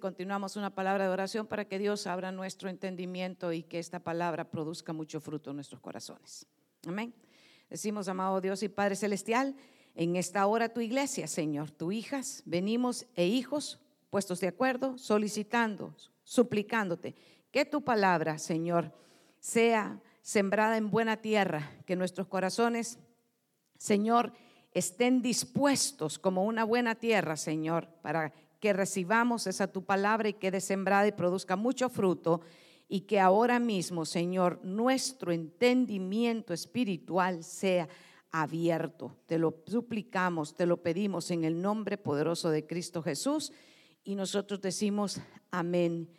Continuamos una palabra de oración para que Dios abra nuestro entendimiento y que esta palabra produzca mucho fruto en nuestros corazones. Amén. Decimos, amado Dios y Padre Celestial, en esta hora tu iglesia, Señor, tu hijas, venimos e hijos puestos de acuerdo, solicitando, suplicándote que tu palabra, Señor, sea sembrada en buena tierra, que nuestros corazones, Señor, estén dispuestos como una buena tierra, Señor, para que recibamos esa tu palabra y quede sembrada y produzca mucho fruto y que ahora mismo, Señor, nuestro entendimiento espiritual sea abierto. Te lo suplicamos, te lo pedimos en el nombre poderoso de Cristo Jesús y nosotros decimos amén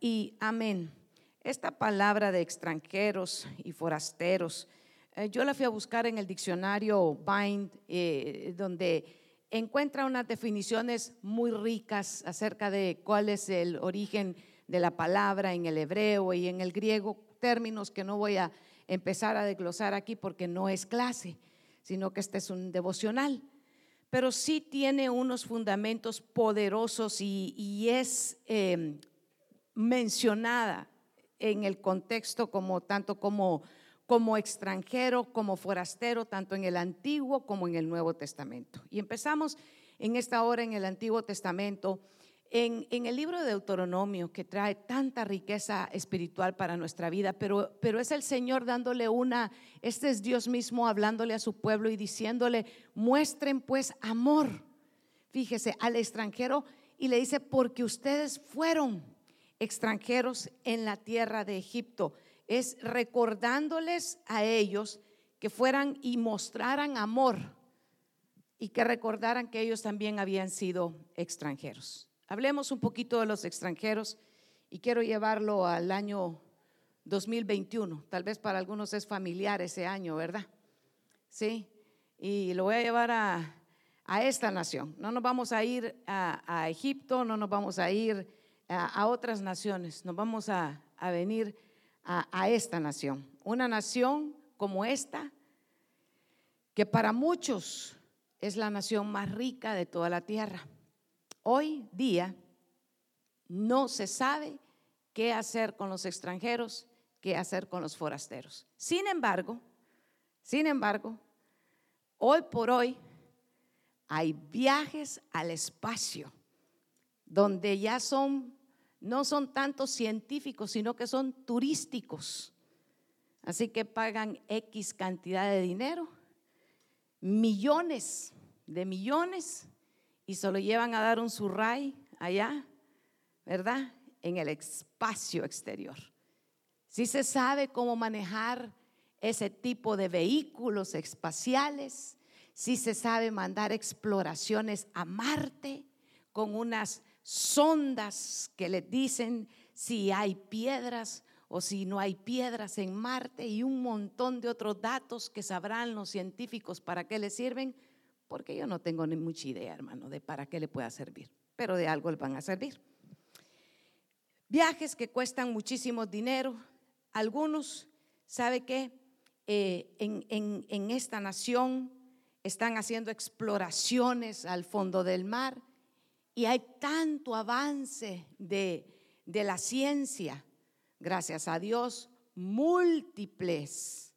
y amén. Esta palabra de extranjeros y forasteros, eh, yo la fui a buscar en el diccionario Bind, eh, donde encuentra unas definiciones muy ricas acerca de cuál es el origen de la palabra en el hebreo y en el griego, términos que no voy a empezar a desglosar aquí porque no es clase, sino que este es un devocional. Pero sí tiene unos fundamentos poderosos y, es em, mencionada en el contexto como tanto como como extranjero, como forastero, tanto en el Antiguo como en el Nuevo Testamento. Y empezamos en esta hora en el Antiguo Testamento, en, el libro de Deuteronomio, que trae tanta riqueza espiritual para nuestra vida, pero, pero es el Señor dándole una, este es Dios mismo hablándole a su pueblo y diciéndole, muestren pues amor, fíjese, al extranjero y le dice, porque ustedes fueron extranjeros en la tierra de Egipto es recordándoles a ellos que fueran y mostraran amor y que recordaran que ellos también habían sido extranjeros. Hablemos un poquito de los extranjeros y quiero llevarlo al año 2021. Tal vez para algunos es familiar ese año, ¿verdad? Sí, y lo voy a llevar a, esta nación. No nos vamos a ir a, Egipto, no nos vamos a ir a, otras naciones, nos vamos a, a venir a, esta nación. Una nación como esta, que para muchos es la nación más rica de toda la tierra. Hoy día no se sabe qué hacer con los extranjeros, qué hacer con los forasteros. Sin embargo, sin embargo, hoy por hoy hay viajes al espacio donde ya son no son tantos científicos, sino que son turísticos. Así que pagan X cantidad de dinero, millones de millones, y se lo llevan a dar un surray allá, ¿verdad? En el espacio exterior. Si se sabe cómo manejar ese tipo de vehículos espaciales, si se sabe mandar exploraciones a Marte con unas sondas que les dicen si hay piedras o si no hay piedras en Marte y un montón de otros datos que sabrán los científicos para qué les sirven, porque yo no tengo ni mucha idea, hermano, de para qué le pueda servir, pero de algo le van a servir. Viajes que cuestan muchísimo dinero, algunos, ¿sabe qué? Eh, en, en esta nación están haciendo exploraciones al fondo del mar y hay tanto avance de, la ciencia, gracias a Dios, múltiples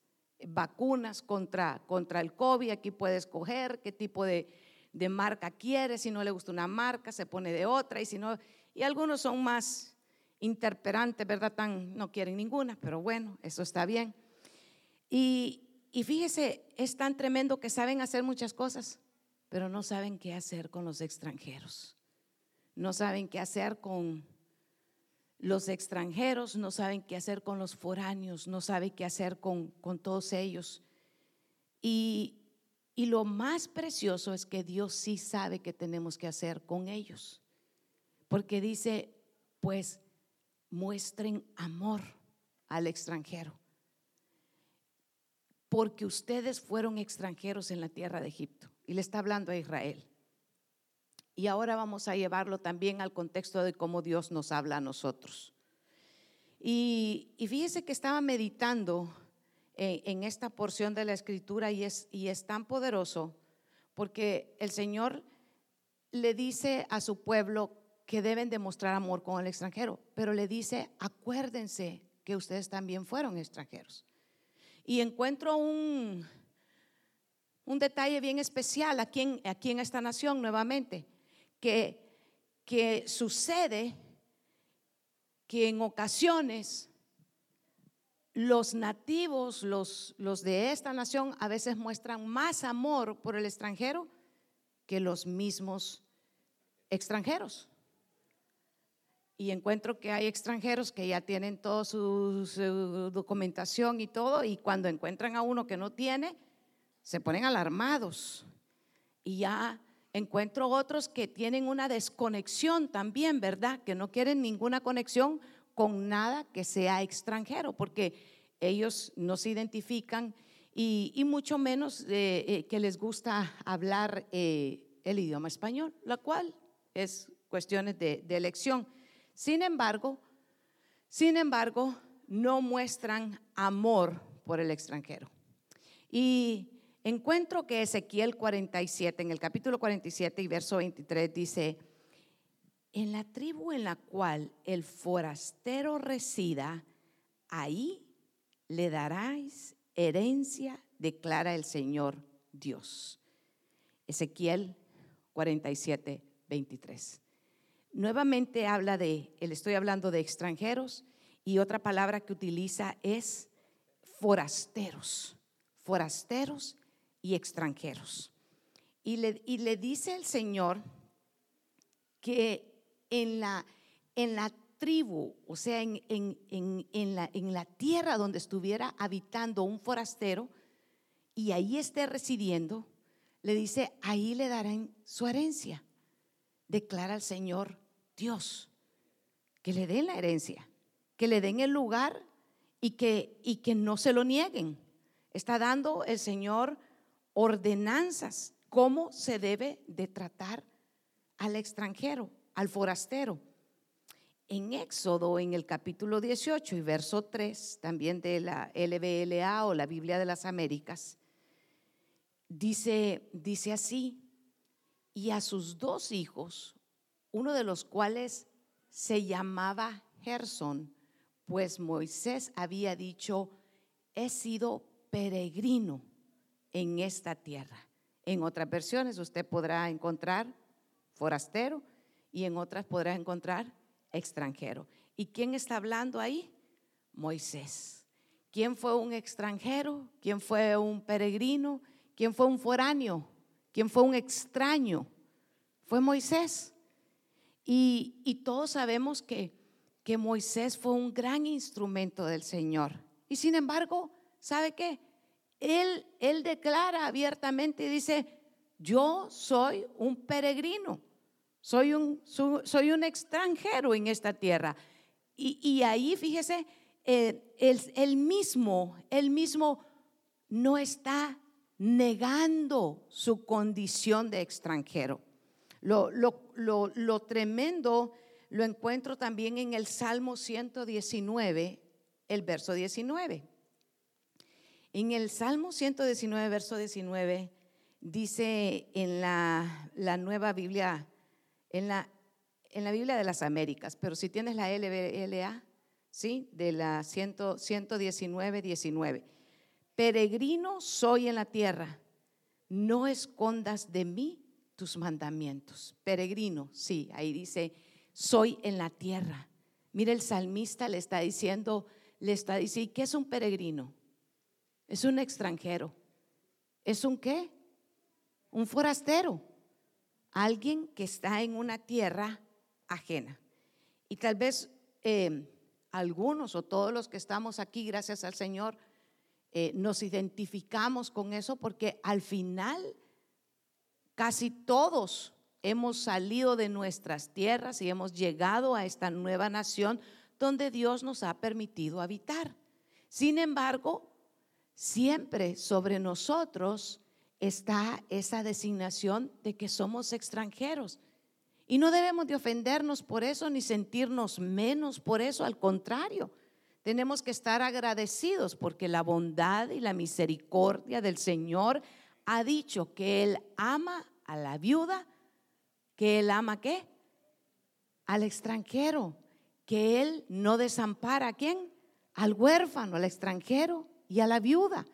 vacunas contra, contra el COVID. Aquí puede escoger qué tipo de, de, marca quiere. Si no le gusta una marca, se pone de otra. Y, si no, y algunos son más interperantes, ¿verdad? Tan, no quieren ninguna, pero bueno, eso está bien. Y, y fíjese, es tan tremendo que saben hacer muchas cosas, pero no saben qué hacer con los extranjeros no saben qué hacer con los extranjeros, no saben qué hacer con los foráneos, no saben qué hacer con, todos ellos. Y, y lo más precioso es que Dios sí sabe qué tenemos que hacer con ellos. Porque dice, pues muestren amor al extranjero. Porque ustedes fueron extranjeros en la tierra de Egipto. Y le está hablando a Israel. Y ahora vamos a llevarlo también al contexto de cómo Dios nos habla a nosotros. Y, fíjese que estaba meditando en, esta porción de la escritura y es, y es tan poderoso porque el Señor le dice a su pueblo que deben demostrar amor con el extranjero, pero le dice, acuérdense que ustedes también fueron extranjeros. Y encuentro un, un detalle bien especial aquí en, aquí en esta nación nuevamente, que, que sucede que en ocasiones los nativos, los, los de esta nación, a veces muestran más amor por el extranjero que los mismos extranjeros. Y encuentro que hay extranjeros que ya tienen toda su, documentación y todo, y cuando encuentran a uno que no tiene, se ponen alarmados. Y ya encuentro otros que tienen una desconexión también, ¿verdad? Que no quieren ninguna conexión con nada que sea extranjero, porque ellos no se identifican y, mucho menos eh, eh, que les gusta hablar eh, el idioma español, la cual es cuestiones de, de elección. Sin embargo, sin embargo, no muestran amor por el extranjero. Y encuentro que Ezequiel 47, en el capítulo 47 y verso 23 dice, en la tribu en la cual el forastero resida, ahí le daráis herencia, declara el Señor Dios. Ezequiel 47, 23. Nuevamente habla de, le estoy hablando de extranjeros y otra palabra que utiliza es forasteros, forasteros y extranjeros. Y le, y le dice el Señor que en la, en la tribu, o sea, en, en, la, en la tierra donde estuviera habitando un forastero y ahí esté residiendo, le dice, ahí le darán su herencia. Declara el Señor Dios, que le den la herencia, que le den el lugar y que, y que no se lo nieguen. Está dando el Señor ordenanzas, cómo se debe de tratar al extranjero al forastero. En Éxodo, en el capítulo 18 y verso 3, también de la LBLA o la Biblia de las Américas, dice, dice así, y a sus dos hijos, uno de los cuales se llamaba Gerson, pues Moisés había dicho, he sido peregrino en esta tierra. En otras versiones usted podrá encontrar forastero y en otras podrás encontrar extranjero. ¿Y quién está hablando ahí? Moisés. ¿Quién fue un extranjero? ¿Quién fue un peregrino? ¿Quién fue un foráneo? ¿Quién fue un extraño? Fue Moisés. Y, y todos sabemos que, que Moisés fue un gran instrumento del Señor. Y sin embargo, ¿sabe qué? Él, declara abiertamente y dice, yo soy un peregrino. Soy un, soy un extranjero en esta tierra. Y, ahí, fíjese, eh, el, mismo, el mismo no está negando su condición de extranjero. Lo, lo, tremendo lo encuentro también en el Salmo 119, el verso 19. En el Salmo 119, verso 19, dice en la, nueva Biblia en la, Biblia de las Américas, pero si tienes la LBLA, ¿sí? De la 119, 19. Peregrino soy en la tierra, no escondas de mí tus mandamientos. Peregrino, sí, ahí dice, soy en la tierra. Mire, el salmista le está diciendo, le está diciendo, ¿qué es un peregrino? Es un extranjero. ¿Es un qué? Un forastero alguien que está en una tierra ajena. Y tal vez eh, algunos o todos los que estamos aquí, gracias al Señor, eh, nos identificamos con eso porque al final casi todos hemos salido de nuestras tierras y hemos llegado a esta nueva nación donde Dios nos ha permitido habitar. Sin embargo, siempre sobre nosotros está esa designación de que somos extranjeros. Y no debemos de ofendernos por eso ni sentirnos menos por eso, al contrario. Tenemos que estar agradecidos porque la bondad y la misericordia del Señor ha dicho que Él ama a la viuda, que Él ama qué? al extranjero, que Él no desampara a quién? Al huérfano, al extranjero y a la viuda.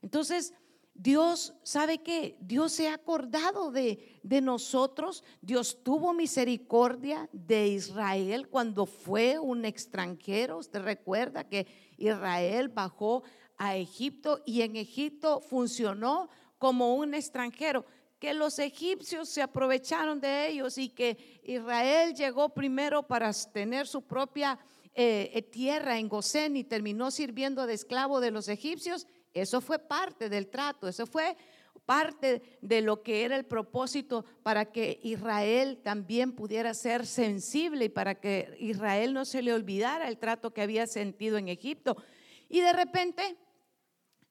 Entonces, Dios, ¿sabe qué? Dios se ha acordado de, de, nosotros. Dios tuvo misericordia de Israel cuando fue un extranjero. Usted recuerda que Israel bajó a Egipto y en Egipto funcionó como un extranjero. Que los egipcios se aprovecharon de ellos y que Israel llegó primero para tener su propia eh, tierra en Gosén y terminó sirviendo de esclavo de los egipcios eso fue parte del trato, eso fue parte de lo que era el propósito para que Israel también pudiera ser sensible y para que Israel no se le olvidara el trato que había sentido en Egipto. Y de repente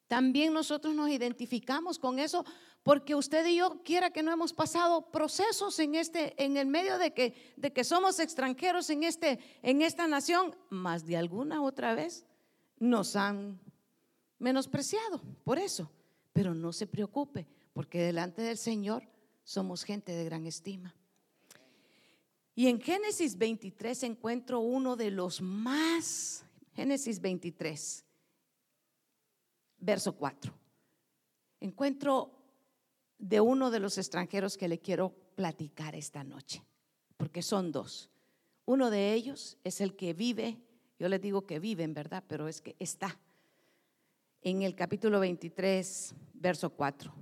también nosotros nos identificamos con eso porque usted y yo quiera que no hemos pasado procesos en este en el medio de que de que somos extranjeros en este en esta nación, más de alguna otra vez nos han menospreciado por eso. Pero no se preocupe, porque delante del Señor somos gente de gran estima. Y en Génesis 23 encuentro uno de los más, Génesis 23, verso 4. Encuentro de uno de los extranjeros que le quiero platicar esta noche, porque son dos. Uno de ellos es el que vive, yo les digo que vive en verdad, pero es que está en el capítulo 23, verso 4.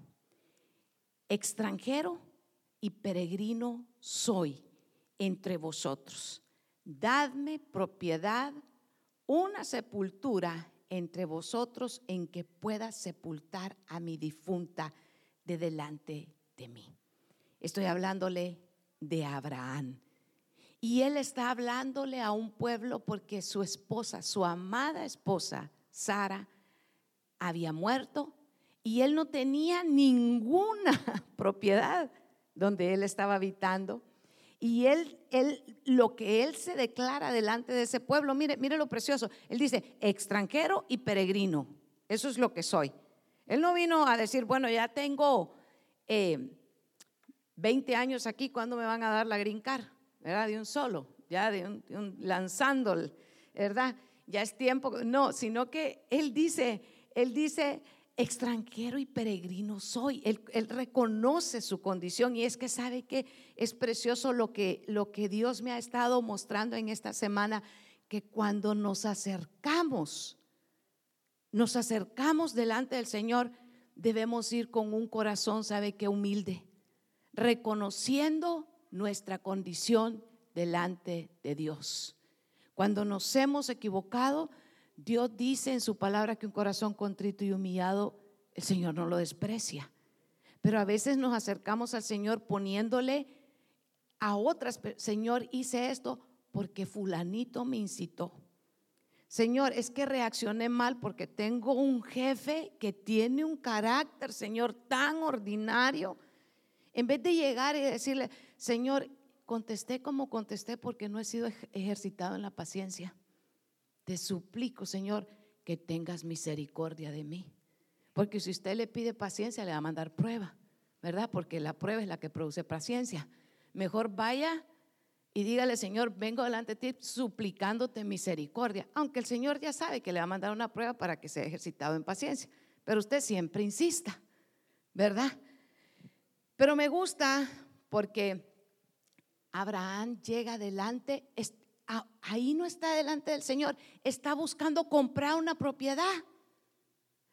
Extranjero y peregrino soy entre vosotros. Dadme propiedad, una sepultura entre vosotros en que pueda sepultar a mi difunta de delante de mí. Estoy hablándole de Abraham. Y él está hablándole a un pueblo porque su esposa, su amada esposa, Sara, había muerto y él no tenía ninguna propiedad donde él estaba habitando. Y él, él, lo que él se declara delante de ese pueblo, mire, mire lo precioso. Él dice, extranjero y peregrino. Eso es lo que soy. Él no vino a decir, bueno, ya tengo 20 eh, años aquí, ¿cuándo me van a dar la green card? ¿Verdad? De un solo, ya de un, de un ¿verdad? Ya es tiempo. No, sino que él dice, él dice, extranjero y peregrino soy. Él, reconoce su condición y es que sabe que es precioso lo que, lo que Dios me ha estado mostrando en esta semana, que cuando nos acercamos, nos acercamos delante del Señor, debemos ir con un corazón, sabe que humilde, reconociendo nuestra condición delante de Dios. Cuando nos hemos equivocado, Dios dice en su palabra que un corazón contrito y humillado, el Señor no lo desprecia. Pero a veces nos acercamos al Señor poniéndole a otras, Señor, hice esto porque fulanito me incitó. Señor, es que reaccioné mal porque tengo un jefe que tiene un carácter, Señor, tan ordinario. En vez de llegar y decirle, Señor, contesté como contesté porque no he sido ejercitado en la paciencia te suplico, Señor, que tengas misericordia de mí. Porque si usted le pide paciencia, le va a mandar prueba, ¿verdad? Porque la prueba es la que produce paciencia. Mejor vaya y dígale, Señor, vengo delante de ti suplicándote misericordia. Aunque el Señor ya sabe que le va a mandar una prueba para que sea ejercitado en paciencia. Pero usted siempre insista, ¿verdad? Pero me gusta porque Abraham llega adelante, ahí no está delante del Señor, está buscando comprar una propiedad.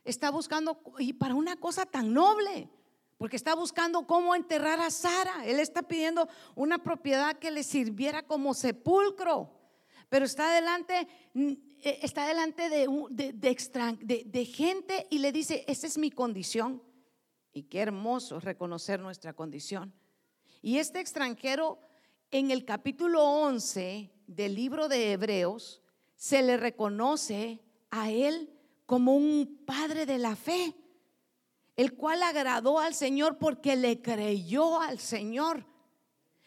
Está buscando, y para una cosa tan noble, porque está buscando cómo enterrar a Sara. Él está pidiendo una propiedad que le sirviera como sepulcro, pero está delante, eh, está delante de, de, de gente y le dice, esa es mi condición. Y qué hermoso reconocer nuestra condición. Y este extranjero en el capítulo 11 del libro de Hebreos se le reconoce a él como un padre de la fe, el cual agradó al Señor porque le creyó al Señor.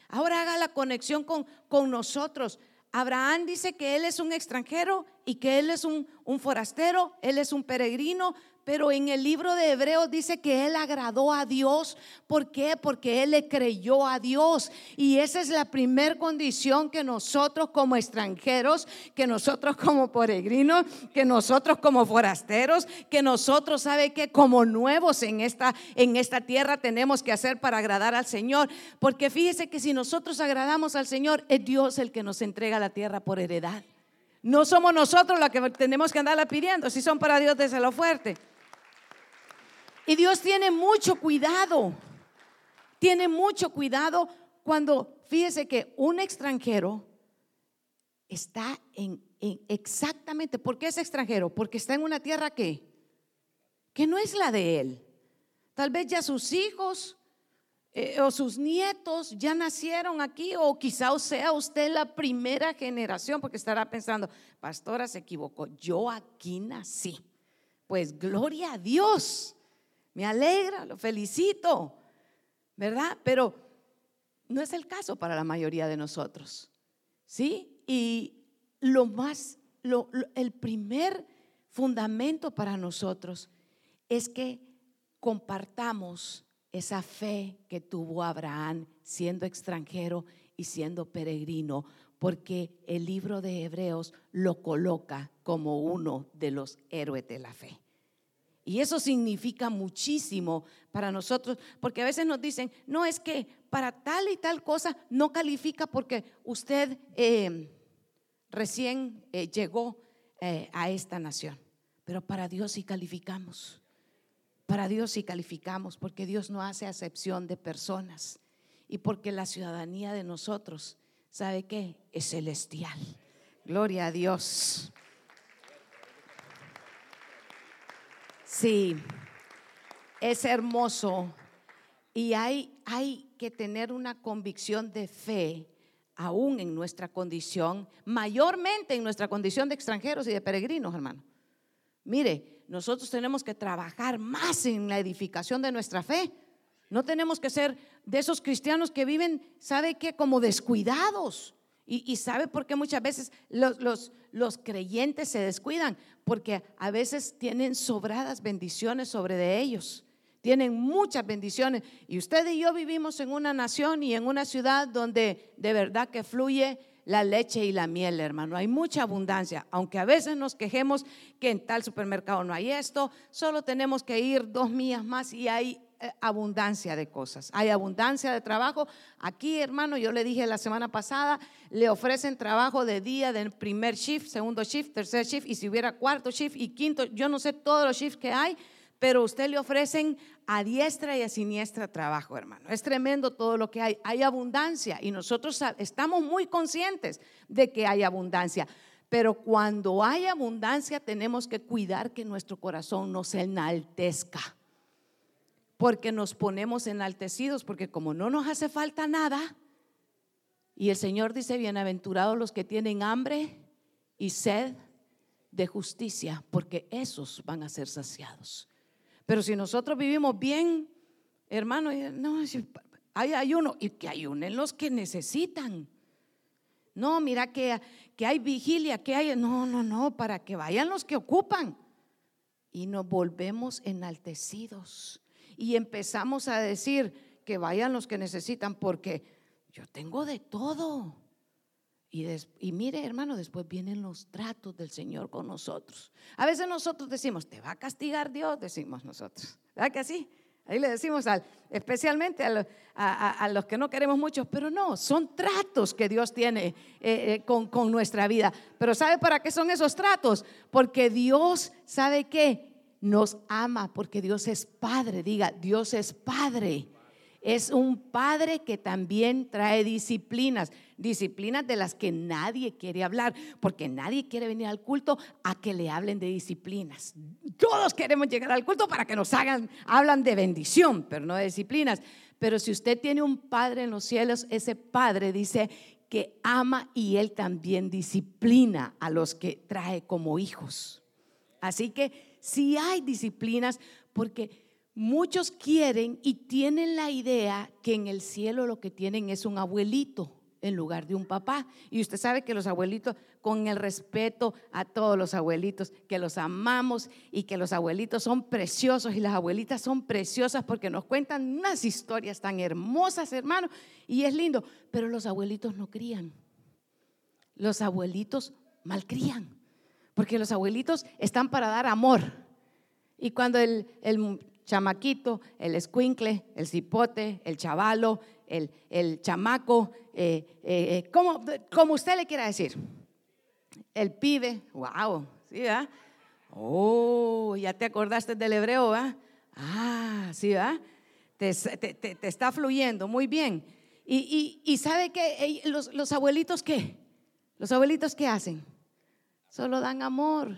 Ahora haga la conexión con, con nosotros. Abraham dice que él es un extranjero y que él es un, un forastero, él es un peregrino, pero en el libro de Hebreos dice que él agradó a Dios. ¿Por qué? Porque él le creyó a Dios. Y esa es la primera condición que nosotros como extranjeros, que nosotros como peregrinos, que nosotros como forasteros, que nosotros, ¿sabe que Como nuevos en esta, en esta tierra tenemos que hacer para agradar al Señor. Porque fíjese que si nosotros agradamos al Señor, es Dios el que nos entrega la tierra por heredad. No somos nosotros los que tenemos que andarla pidiendo. Si son para Dios, lo fuerte. Y Dios tiene mucho cuidado. Tiene mucho cuidado cuando, fíjese que un extranjero está en, exactamente, ¿por qué es extranjero? Porque está en una tierra que, que no es la de él. Tal vez ya sus hijos eh, o sus nietos ya nacieron aquí, o quizá sea usted la primera generación, porque estará pensando, pastora se equivocó, yo aquí nací. Pues gloria a Dios, me alegra, lo felicito, ¿verdad? Pero no es el caso para la mayoría de nosotros, ¿sí? Y lo más, el primer fundamento para nosotros es que compartamos esa fe que tuvo Abraham siendo extranjero y siendo peregrino, porque el libro de Hebreos lo coloca como uno de los héroes de la fe. Y eso significa muchísimo para nosotros, porque a veces nos dicen, no es que para tal y tal cosa no califica porque usted eh, recién eh, llegó eh, a esta nación, pero para Dios sí calificamos. Para Dios sí calificamos, porque Dios no hace acepción de personas y porque la ciudadanía de nosotros, ¿sabe qué? Es celestial. Gloria a Dios. Sí, es hermoso y hay, hay que tener una convicción de fe aún en nuestra condición, mayormente en nuestra condición de extranjeros y de peregrinos, hermano. Mire, nosotros tenemos que trabajar más en la edificación de nuestra fe. No tenemos que ser de esos cristianos que viven, ¿sabe qué? Como descuidados. Y, sabe por qué muchas veces los, los, los, creyentes se descuidan, porque a veces tienen sobradas bendiciones sobre de ellos. Tienen muchas bendiciones. Y usted y yo vivimos en una nación y en una ciudad donde de verdad que fluye la leche y la miel, hermano. Hay mucha abundancia, aunque a veces nos quejemos que en tal supermercado no hay esto, solo tenemos que ir dos millas más y hay abundancia de cosas, hay abundancia de trabajo. Aquí, hermano, yo le dije la semana pasada, le ofrecen trabajo de día, de primer shift, segundo shift, tercer shift, y si hubiera cuarto shift y quinto, yo no sé todos los shifts que hay, pero usted le ofrecen a diestra y a siniestra trabajo, hermano. Es tremendo todo lo que hay. Hay abundancia y nosotros estamos muy conscientes de que hay abundancia. Pero cuando hay abundancia tenemos que cuidar que nuestro corazón no se enaltezca. Porque nos ponemos enaltecidos, porque como no nos hace falta nada, y el Señor dice, bienaventurados los que tienen hambre y sed de justicia, porque esos van a ser saciados. Pero si nosotros vivimos bien, hermano, no, hay ayuno y que ayunen los que necesitan. No, mira que, que hay vigilia, que hay, no, no, no, para que vayan los que ocupan. Y nos volvemos enaltecidos y empezamos a decir que vayan los que necesitan porque yo tengo de todo. Y, y, mire, hermano, después vienen los tratos del Señor con nosotros. A veces nosotros decimos, te va a castigar Dios, decimos nosotros. ¿Verdad que así? Ahí le decimos al, especialmente a, los que no queremos mucho, pero no, son tratos que Dios tiene eh, eh, con, con nuestra vida. Pero ¿sabe para qué son esos tratos? Porque Dios, ¿sabe qué? Nos ama, porque Dios es Padre. Diga, Dios es Padre es un padre que también trae disciplinas, disciplinas de las que nadie quiere hablar, porque nadie quiere venir al culto a que le hablen de disciplinas. Todos queremos llegar al culto para que nos hagan, hablan de bendición, pero no de disciplinas. Pero si usted tiene un padre en los cielos, ese padre dice que ama y él también disciplina a los que trae como hijos. Así que si hay disciplinas, porque Muchos quieren y tienen la idea que en el cielo lo que tienen es un abuelito en lugar de un papá. Y usted sabe que los abuelitos, con el respeto a todos los abuelitos, que los amamos y que los abuelitos son preciosos y las abuelitas son preciosas porque nos cuentan unas historias tan hermosas, hermano, y es lindo, pero los abuelitos no crían. Los abuelitos malcrían, porque los abuelitos están para dar amor. Y cuando el, el chamaquito, el escuincle, el cipote, el chavalo, el, chamaco, eh, eh, eh, como, usted le quiera decir. El pibe, wow, ¿sí, va? Oh, ya te acordaste del hebreo, ¿va? Ah, sí, ¿va? Te, está fluyendo, muy bien. Y, sabe que los, los, abuelitos, ¿qué? Los abuelitos, ¿qué hacen? Solo dan amor.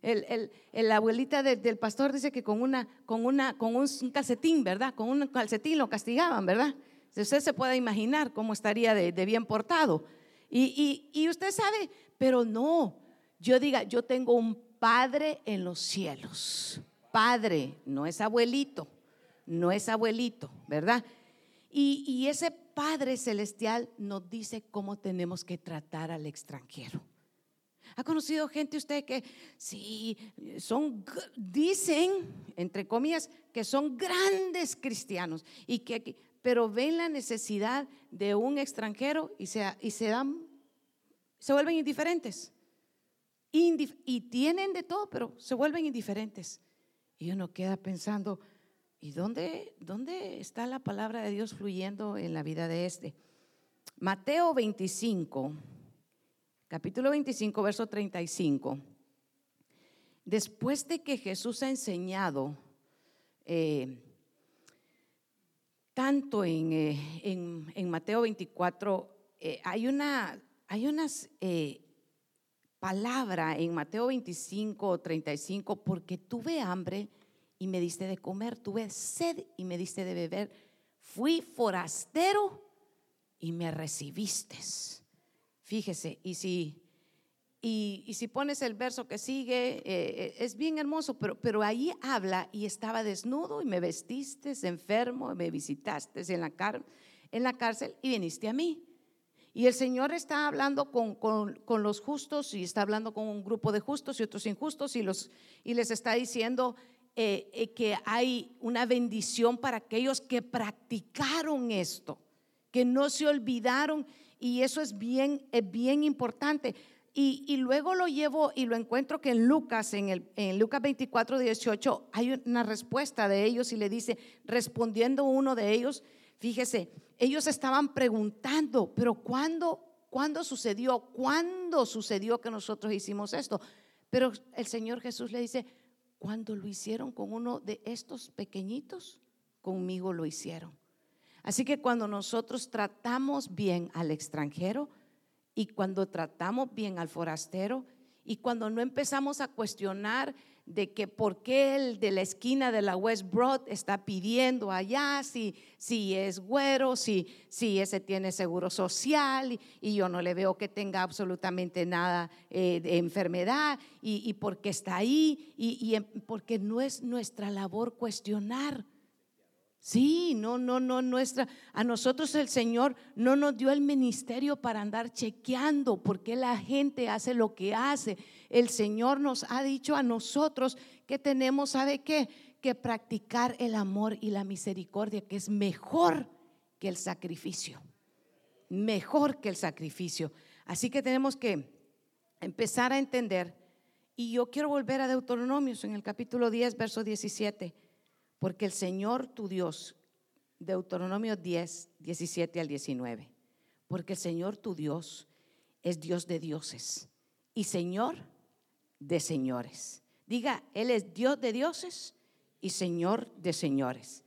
El, la abuelita del pastor dice que con, una, con, una, con un calcetín, ¿verdad? Con un calcetín lo castigaban, ¿verdad? Usted se puede imaginar cómo estaría de, bien portado. Y, usted sabe, pero no, yo diga, yo tengo un padre en los cielos. Padre, no es abuelito, no es abuelito, ¿verdad? Y, y ese Padre Celestial nos dice cómo tenemos que tratar al extranjero. ¿Ha conocido gente usted que sí, son, dicen, entre comillas, que son grandes cristianos y que pero ven la necesidad de un extranjero y se, y se dan, se vuelven indiferentes. y tienen de todo, pero se vuelven indiferentes. Y uno queda pensando, ¿y dónde, dónde está la palabra de Dios fluyendo en la vida de este? Mateo 25, capítulo 25, verso 35. Después de que Jesús ha enseñado eh, tanto en, eh, Mateo 24, eh, hay una unas palabra en Mateo 25 35, porque tuve hambre y me diste de comer, tuve sed y me diste de beber, fui forastero y me recibiste. Fíjese, y si y, si pones el verso que sigue, eh, eh, es bien hermoso, pero, pero ahí habla y estaba desnudo y me vestiste, enfermo, me visitaste en la, en la cárcel y viniste a mí. Y el Señor está hablando con, con, los justos y está hablando con un grupo de justos y otros injustos y, los, y les está diciendo eh, que hay una bendición para aquellos que practicaron esto, que no se olvidaron y eso es bien, es bien importante. Y, luego lo llevo y lo encuentro que en Lucas, en, el, en Lucas 24, 18, hay una respuesta de ellos y le dice, respondiendo uno de ellos, fíjese, ellos estaban preguntando, pero ¿cuándo, ¿cuándo sucedió? ¿Cuándo sucedió que nosotros hicimos esto? Pero el Señor Jesús le dice, ¿cuándo lo hicieron con uno de estos pequeñitos? Conmigo lo hicieron. Así que cuando nosotros tratamos bien al extranjero, y cuando tratamos bien al forastero y cuando no empezamos a cuestionar de que por qué el de la esquina de la West Broad está pidiendo allá si, si es güero, si, si ese tiene seguro social y, yo no le veo que tenga absolutamente nada eh, de enfermedad y, y por qué está ahí y, y porque no es nuestra labor cuestionar. Sí, no, no, no, nuestra. A nosotros el Señor no nos dio el ministerio para andar chequeando por qué la gente hace lo que hace. El Señor nos ha dicho a nosotros que tenemos, ¿sabe qué? Que practicar el amor y la misericordia, que es mejor que el sacrificio. Mejor que el sacrificio. Así que tenemos que empezar a entender. Y yo quiero volver a Deuteronomios en el capítulo 10, verso 17 porque el Señor tu Dios, Deuteronomio 10, 17 al 19, porque el Señor tu Dios es Dios de dioses y Señor de señores. Diga, Él es Dios de dioses y Señor de señores.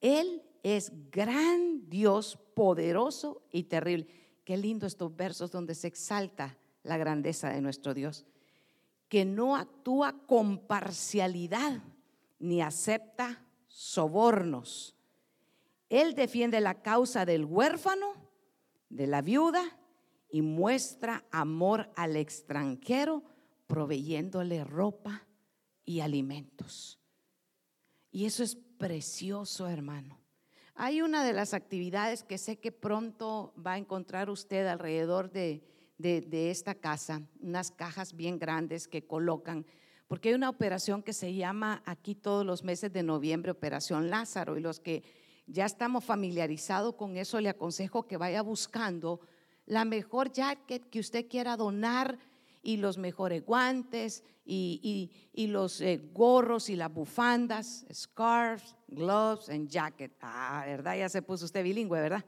Él es gran Dios, poderoso y terrible. Qué lindo estos versos donde se exalta la grandeza de nuestro Dios, que no actúa con parcialidad ni acepta sobornos. Él defiende la causa del huérfano, de la viuda y muestra amor al extranjero proveyéndole ropa y alimentos. Y eso es precioso, hermano. hay una de las actividades que sé que pronto va a encontrar usted alrededor de, de, esta casa, unas cajas bien grandes que colocan, porque hay una operación que se llama aquí todos los meses de noviembre, Operación Lázaro, y los que ya estamos familiarizados con eso, le aconsejo que vaya buscando la mejor jacket que usted quiera donar y los mejores guantes y, los eh, gorros y las bufandas, scarves, gloves and jacket. Ah, ¿verdad? Ya se puso usted bilingüe, ¿verdad?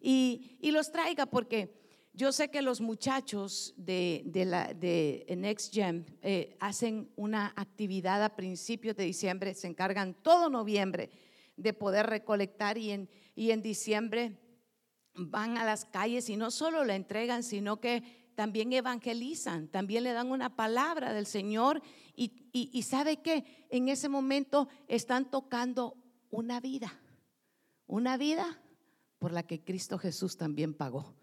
Y, los traiga porque yo sé que los muchachos de, la, de Next Gen eh, hacen una actividad a principios de diciembre, se encargan todo noviembre de poder recolectar y en, y en diciembre van a las calles y no solo la entregan, sino que también evangelizan, también le dan una palabra del Señor y, sabe que en ese momento están tocando una vida, una vida por la que Cristo Jesús también pagó.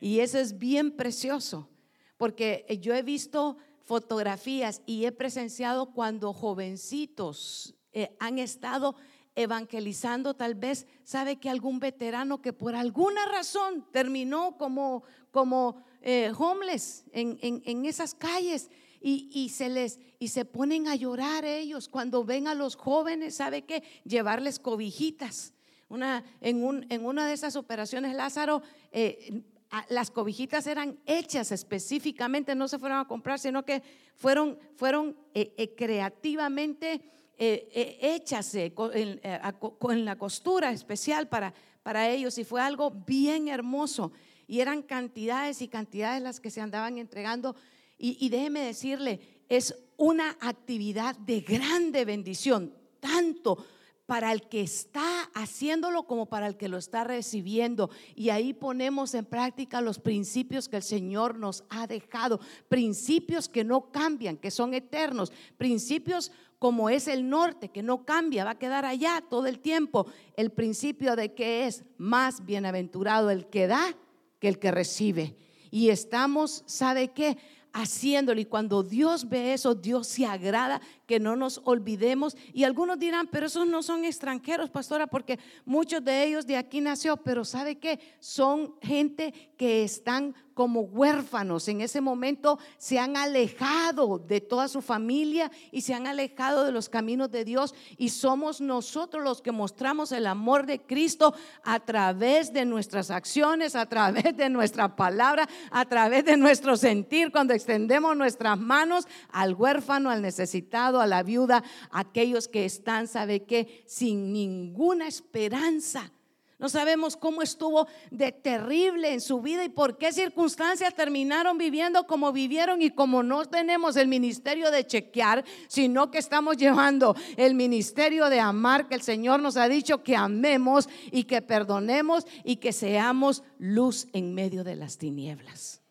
Y eso es bien precioso, porque yo he visto fotografías y he presenciado cuando jovencitos eh, han estado evangelizando, tal vez sabe que algún veterano que por alguna razón terminó como, como eh, homeless en, esas calles y, se les y se ponen a llorar ellos cuando ven a los jóvenes, ¿sabe qué? Llevarles cobijitas. Una, en, un, en una de esas operaciones, Lázaro, eh, las cobijitas eran hechas específicamente, no se fueron a comprar, sino que fueron, fueron eh, creativamente hechas con, la costura especial para, para ellos y fue algo bien hermoso y eran cantidades y cantidades las que se andaban entregando. Y, déjeme decirle, es una actividad de grande bendición, tanto para el que está haciéndolo como para el que lo está recibiendo. Y ahí ponemos en práctica los principios que el Señor nos ha dejado, principios que no cambian, que son eternos, principios como es el norte, que no cambia, va a quedar allá todo el tiempo. El principio de que es más bienaventurado el que da que el que recibe. Y estamos, ¿sabe qué? haciéndolo. Y cuando Dios ve eso, Dios se agrada que no nos olvidemos. Y algunos dirán, pero esos no son extranjeros, pastora, porque muchos de ellos de aquí nació. Pero ¿sabe qué? Son gente que están como huérfanos. En ese momento se han alejado de toda su familia y se han alejado de los caminos de Dios. Y somos nosotros los que mostramos el amor de Cristo a través de nuestras acciones, a través de nuestra palabra, a través de nuestro sentir, cuando extendemos nuestras manos al huérfano, al necesitado, a la viuda, aquellos que están, ¿sabe qué? Sin ninguna esperanza no sabemos cómo estuvo de terrible en su vida y por qué circunstancias terminaron viviendo como vivieron y como no tenemos el ministerio de chequear, sino que estamos llevando el ministerio de amar que el Señor nos ha dicho que amemos y que perdonemos y que seamos luz en medio de las tinieblas.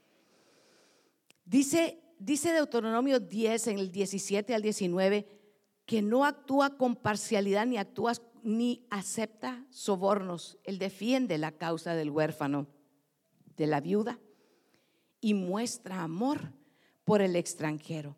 Dice, dice Deuteronomio 10 en el 17 al 19 que no actúa con parcialidad ni actúa ni acepta sobornos. Él defiende la causa del huérfano, de la viuda y muestra amor por el extranjero.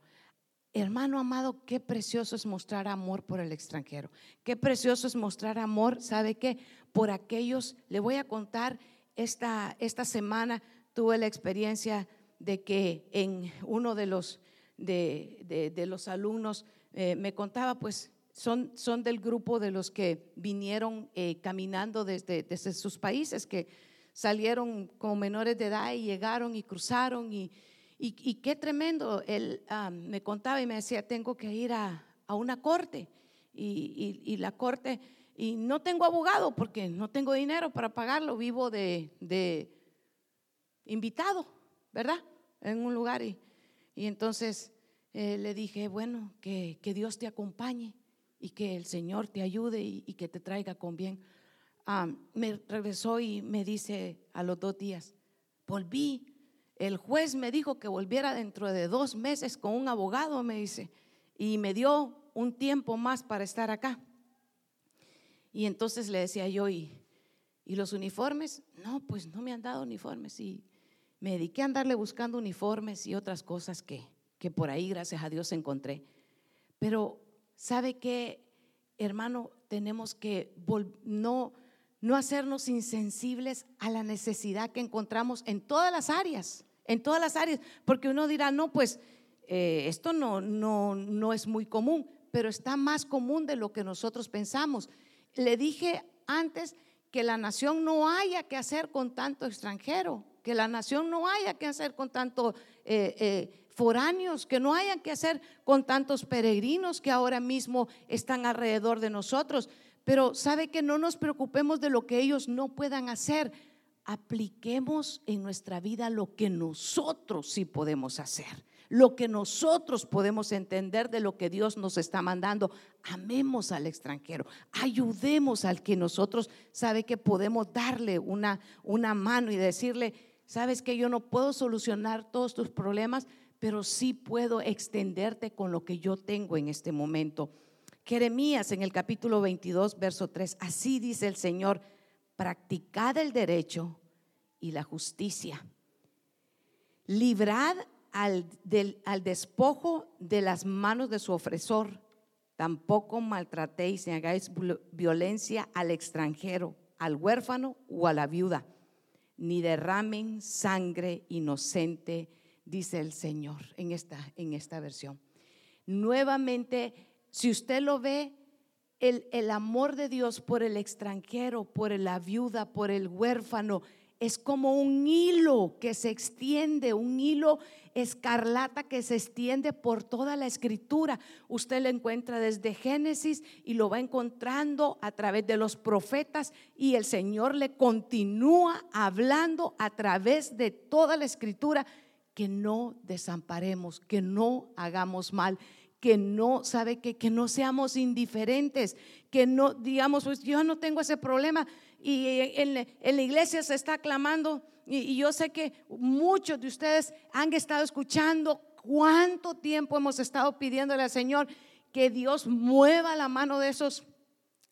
Hermano amado, qué precioso es mostrar amor por el extranjero. Qué precioso es mostrar amor, ¿sabe qué? Por aquellos, le voy a contar, esta, esta semana tuve la experiencia de que en uno de los, de, de, los alumnos eh, me contaba, pues son, son del grupo de los que vinieron eh, caminando desde, desde, sus países, que salieron como menores de edad y llegaron y cruzaron. Y, y, qué tremendo. Él ah, me contaba y me decía, tengo que ir a, a una corte. Y, y, la corte, y no tengo abogado porque no tengo dinero para pagarlo, vivo de, de invitado, ¿verdad? En un lugar. Y, y entonces eh, le dije, bueno, que, que Dios te acompañe y que el Señor te ayude y, que te traiga con bien. Ah, me regresó y me dice a los dos días, volví. El juez me dijo que volviera dentro de dos meses con un abogado, me dice, y me dio un tiempo más para estar acá. Y entonces le decía yo, ¿y, ¿y los uniformes? No, pues no me han dado uniformes. Y me dediqué a andarle buscando uniformes y otras cosas que, que por ahí, gracias a Dios, encontré. Pero ¿Sabe que, hermano? Tenemos que no, no hacernos insensibles a la necesidad que encontramos en todas las áreas, en todas las áreas, porque uno dirá, no, pues eh, esto no, no, no es muy común, pero está más común de lo que nosotros pensamos. Le dije antes que la nación no haya que hacer con tanto extranjero, que la nación no haya que hacer con tanto eh, eh, foráneos, que no haya que hacer con tantos peregrinos que ahora mismo están alrededor de nosotros. Pero sabe que no nos preocupemos de lo que ellos no puedan hacer. Apliquemos en nuestra vida lo que nosotros sí podemos hacer lo que nosotros podemos entender de lo que Dios nos está mandando. Amemos al extranjero, ayudemos al que nosotros sabe que podemos darle una, una mano y decirle, sabes que yo no puedo solucionar todos tus problemas, pero sí puedo extenderte con lo que yo tengo en este momento. Jeremías en el capítulo 22, verso 3, así dice el Señor, practicad el derecho y la justicia. Librad al, despojo de las manos de su ofensor. Tampoco maltratéis ni hagáis violencia al extranjero, al huérfano o a la viuda, ni derramen sangre inocente, dice el Señor en esta, en esta versión. Nuevamente si usted lo ve, el, amor de Dios por el extranjero, por la viuda, por el huérfano, es como un hilo que se extiende, un hilo escarlata que se extiende por toda la escritura. Usted lo encuentra desde Génesis y lo va encontrando a través de los profetas y el Señor le continúa hablando a través de toda la escritura que no desamparemos, que no hagamos mal, que no, sabe que, que no seamos indiferentes, que no digamos, pues yo no tengo ese problema y en, la iglesia se está clamando y, yo sé que muchos de ustedes han estado escuchando cuánto tiempo hemos estado pidiéndole al Señor que Dios mueva la mano de esos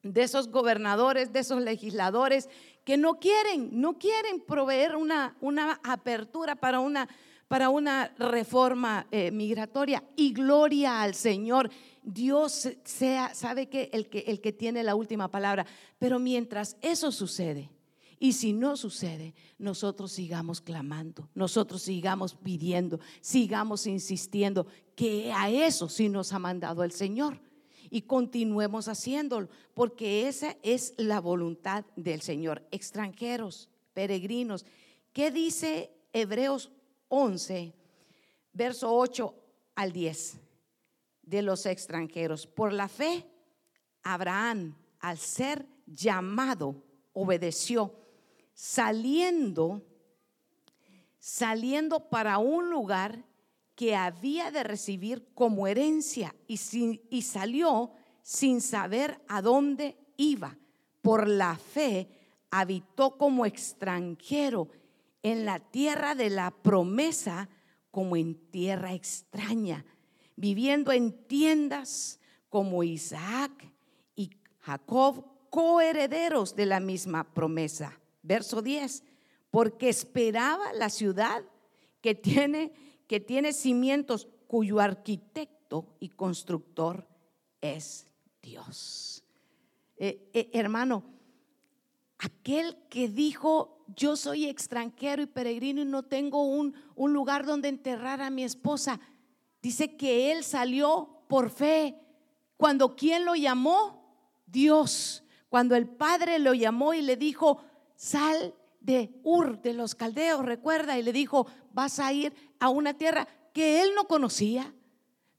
de esos gobernadores, de esos legisladores que no quieren, no quieren proveer una, una apertura para una para una reforma eh, migratoria y gloria al Señor. Dios sea, sabe que el, que el que tiene la última palabra, pero mientras eso sucede, y si no sucede, nosotros sigamos clamando, nosotros sigamos pidiendo, sigamos insistiendo, que a eso sí nos ha mandado el Señor. Y continuemos haciéndolo, porque esa es la voluntad del Señor. Extranjeros, peregrinos. ¿Qué dice Hebreos 11, verso 8 al 10, de los extranjeros. Por la fe, Abraham, al ser llamado, obedeció, saliendo, saliendo para un lugar que había de recibir como herencia y, y salió sin saber a dónde iba. Por la fe habitó como extranjero en la tierra de la promesa como en tierra extraña, viviendo en tiendas como Isaac y Jacob, coherederos de la misma promesa. Verso 10, porque esperaba la ciudad que tiene, que tiene cimientos cuyo arquitecto y constructor es Dios. Eh, eh, hermano, aquel que dijo yo soy extranjero y peregrino y no tengo un, un lugar donde enterrar a mi esposa. Dice que él salió por fe. Cuando quien lo llamó, Dios. Cuando el Padre lo llamó y le dijo, sal de Ur, de los caldeos, recuerda, y le dijo, vas a ir a una tierra que él no conocía,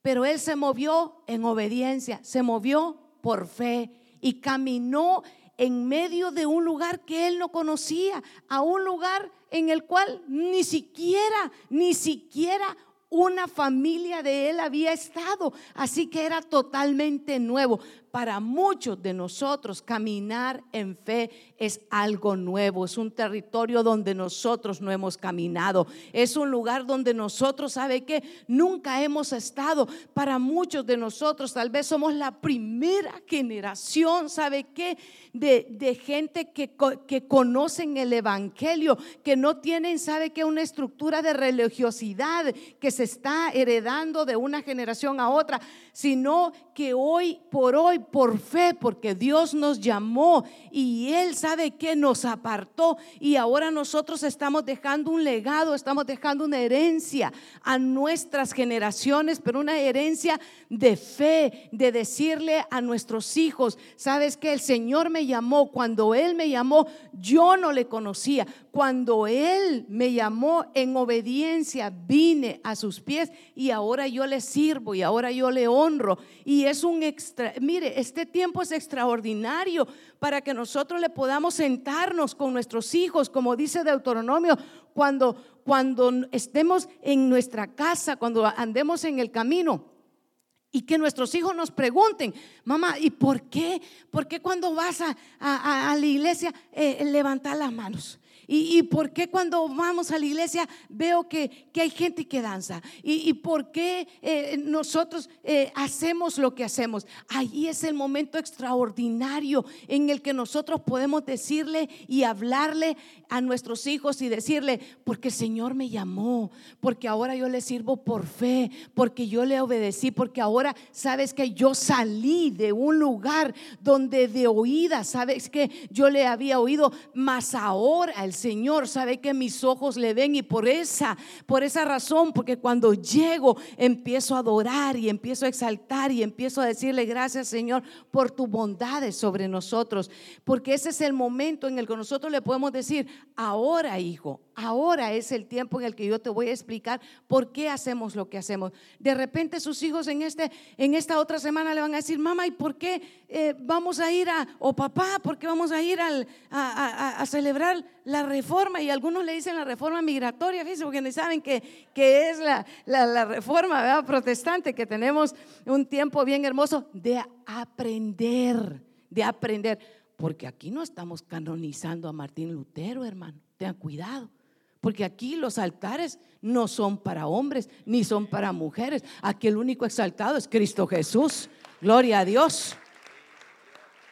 pero él se movió en obediencia, se movió por fe y caminó en medio de un lugar que él no conocía, a un lugar en el cual ni siquiera, ni siquiera una familia de él había estado. Así que era totalmente nuevo para muchos de nosotros caminar en fe es algo nuevo, es un territorio donde nosotros no hemos caminado, es un lugar donde nosotros, ¿sabe que Nunca hemos estado. Para muchos de nosotros tal vez somos la primera generación, ¿sabe qué? De, gente que, que conocen el Evangelio, que no tienen, ¿sabe qué? Una estructura de religiosidad que se está heredando de una generación a otra, sino que hoy por hoy por fe, porque Dios nos llamó y Él sabe que nos apartó. Y ahora nosotros estamos dejando un legado, estamos dejando una herencia a nuestras generaciones, pero una herencia de fe, de decirle a nuestros hijos, sabes que el Señor me llamó, cuando Él me llamó, yo no le conocía, cuando Él me llamó en obediencia, vine a sus pies y ahora yo le sirvo y ahora yo le honro. Y es un extra, mire, este tiempo es extraordinario para que nosotros le podamos sentarnos con nuestros hijos, como dice Deuteronomio, cuando, cuando estemos en nuestra casa, cuando andemos en el camino. Y que nuestros hijos nos pregunten, mamá, ¿y por qué? ¿Por qué cuando vas a, a, la iglesia eh, levantar las manos? ¿Y, por qué cuando vamos a la iglesia veo que, hay gente que danza? ¿Y, por qué eh, nosotros eh, hacemos lo que hacemos? Ahí es el momento extraordinario en el que nosotros podemos decirle y hablarle a nuestros hijos y decirle, porque el Señor me llamó, porque ahora yo le sirvo por fe, porque yo le obedecí, porque ahora sabes que yo salí de un lugar donde de oída, sabes que yo le había oído, mas ahora el Señor sabe que mis ojos le ven y por esa, por esa razón, porque cuando llego empiezo a adorar y empiezo a exaltar y empiezo a decirle gracias Señor por tus bondades sobre nosotros, porque ese es el momento en el que nosotros le podemos decir, ahora hijo, ahora es el tiempo en el que yo te voy a explicar por qué hacemos lo que hacemos. De repente sus hijos en, este, en esta otra semana le van a decir, mamá, ¿y por qué eh, vamos a ir a, o papá, por qué vamos a ir a, a celebrar la reforma y algunos le dicen la reforma migratoria, fíjense, porque no saben que, que es la, la, reforma protestante, que tenemos un tiempo bien hermoso de aprender, de aprender, porque aquí no estamos canonizando a Martín Lutero, hermano, tengan cuidado. Porque aquí los altares no son para hombres ni son para mujeres. Aquí el único exaltado es Cristo Jesús. Gloria a Dios.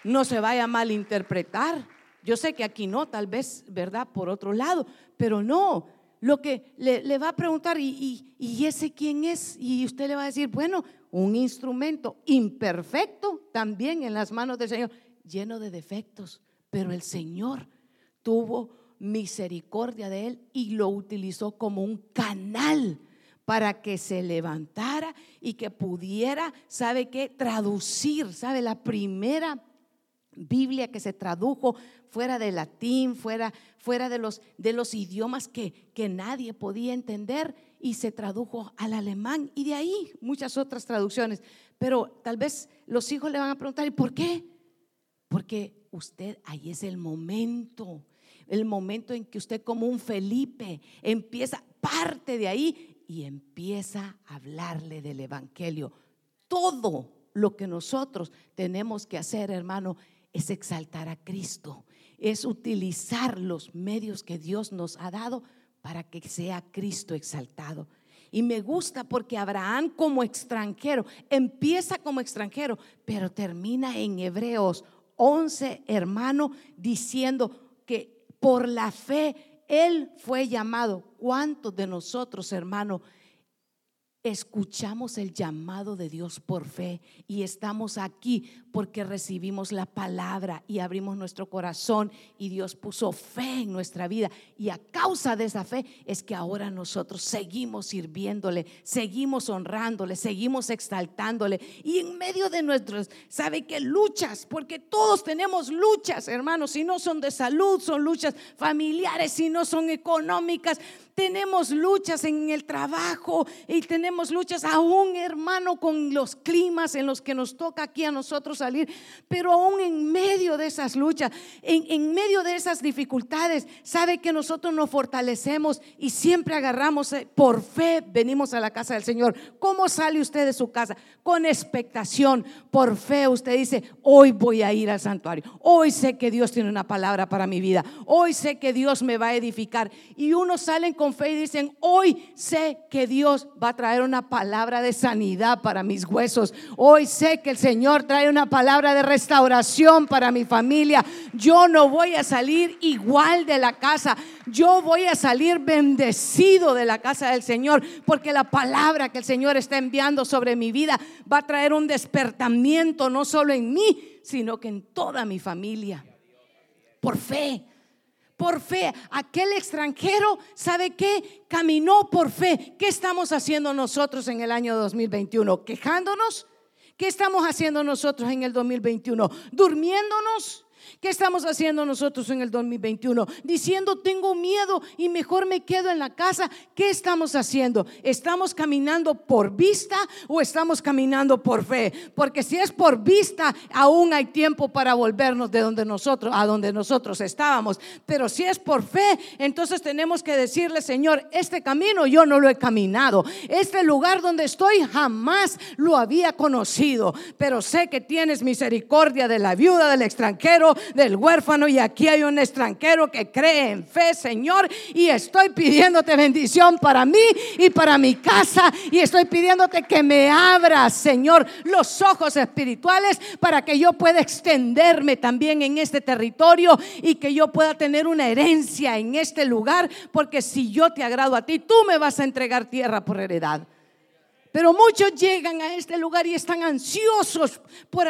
No se vaya a malinterpretar. Yo sé que aquí no, tal vez, ¿verdad? Por otro lado, pero no. Lo que le, va a preguntar, ¿y, ¿y, ese quién es? Y usted le va a decir, bueno, un instrumento imperfecto también en las manos del Señor, lleno de defectos, pero el Señor tuvo misericordia de él y lo utilizó como un canal para que se levantara y que pudiera, ¿sabe qué? Traducir, ¿sabe? La primera Biblia que se tradujo fuera de latín, fuera, fuera de, los, de los idiomas que, que nadie podía entender y se tradujo al alemán y de ahí muchas otras traducciones. Pero tal vez los hijos le van a preguntar, ¿y por qué? Porque usted, ahí es el momento, el momento en que usted como un Felipe empieza, parte de ahí y empieza a hablarle del Evangelio. Todo lo que nosotros tenemos que hacer, hermano, es exaltar a Cristo, es utilizar los medios que Dios nos ha dado para que sea Cristo exaltado. Y me gusta porque Abraham como extranjero, empieza como extranjero, pero termina en Hebreos 11, hermano, diciendo por la fe él fue llamado. ¿Cuántos de nosotros, hermano, escuchamos el llamado de Dios por fe y estamos aquí porque recibimos la palabra y abrimos nuestro corazón y Dios puso fe en nuestra vida. Y a causa de esa fe es que ahora nosotros seguimos sirviéndole, seguimos honrándole, seguimos exaltándole. Y en medio de nuestros, sabe que luchas, porque todos tenemos luchas, hermanos, si no son de salud, son luchas familiares, si no son económicas, tenemos luchas en el trabajo y tenemos luchas aún, hermano, con los climas en los que nos toca aquí a nosotros salir, pero aún en medio de esas luchas, en, en medio de esas dificultades, sabe que nosotros nos fortalecemos y siempre agarramos, eh, por fe venimos a la casa del Señor. ¿Cómo sale usted de su casa? Con expectación, por fe usted dice, hoy voy a ir al santuario, hoy sé que Dios tiene una palabra para mi vida, hoy sé que Dios me va a edificar y uno sale con con fe y dicen, hoy sé que Dios va a traer una palabra de sanidad para mis huesos. Hoy sé que el Señor trae una palabra de restauración para mi familia. Yo no voy a salir igual de la casa. Yo voy a salir bendecido de la casa del Señor porque la palabra que el Señor está enviando sobre mi vida va a traer un despertamiento no solo en mí, sino que en toda mi familia. Por fe por fe. Aquel extranjero, ¿sabe qué? Caminó por fe. ¿Qué estamos haciendo nosotros en el año 2021? ¿Quejándonos? ¿Qué estamos haciendo nosotros en el 2021? ¿Durmiéndonos? ¿Qué estamos haciendo nosotros en el 2021? Diciendo, tengo miedo y mejor me quedo en la casa. ¿Qué estamos haciendo? ¿Estamos caminando por vista o estamos caminando por fe? Porque si es por vista, aún hay tiempo para volvernos de donde nosotros, a donde nosotros estábamos. Pero si es por fe, entonces tenemos que decirle, Señor, este camino yo no lo he caminado. Este lugar donde estoy jamás lo había conocido. Pero sé que tienes misericordia de la viuda, del extranjero, del huérfano y aquí hay un extranjero que cree en fe, Señor, y estoy pidiéndote bendición para mí y para mi casa y estoy pidiéndote que me abras, Señor, los ojos espirituales para que yo pueda extenderme también en este territorio y que yo pueda tener una herencia en este lugar, porque si yo te agrado a ti, tú me vas a entregar tierra por heredad. Pero muchos llegan a este lugar y están ansiosos por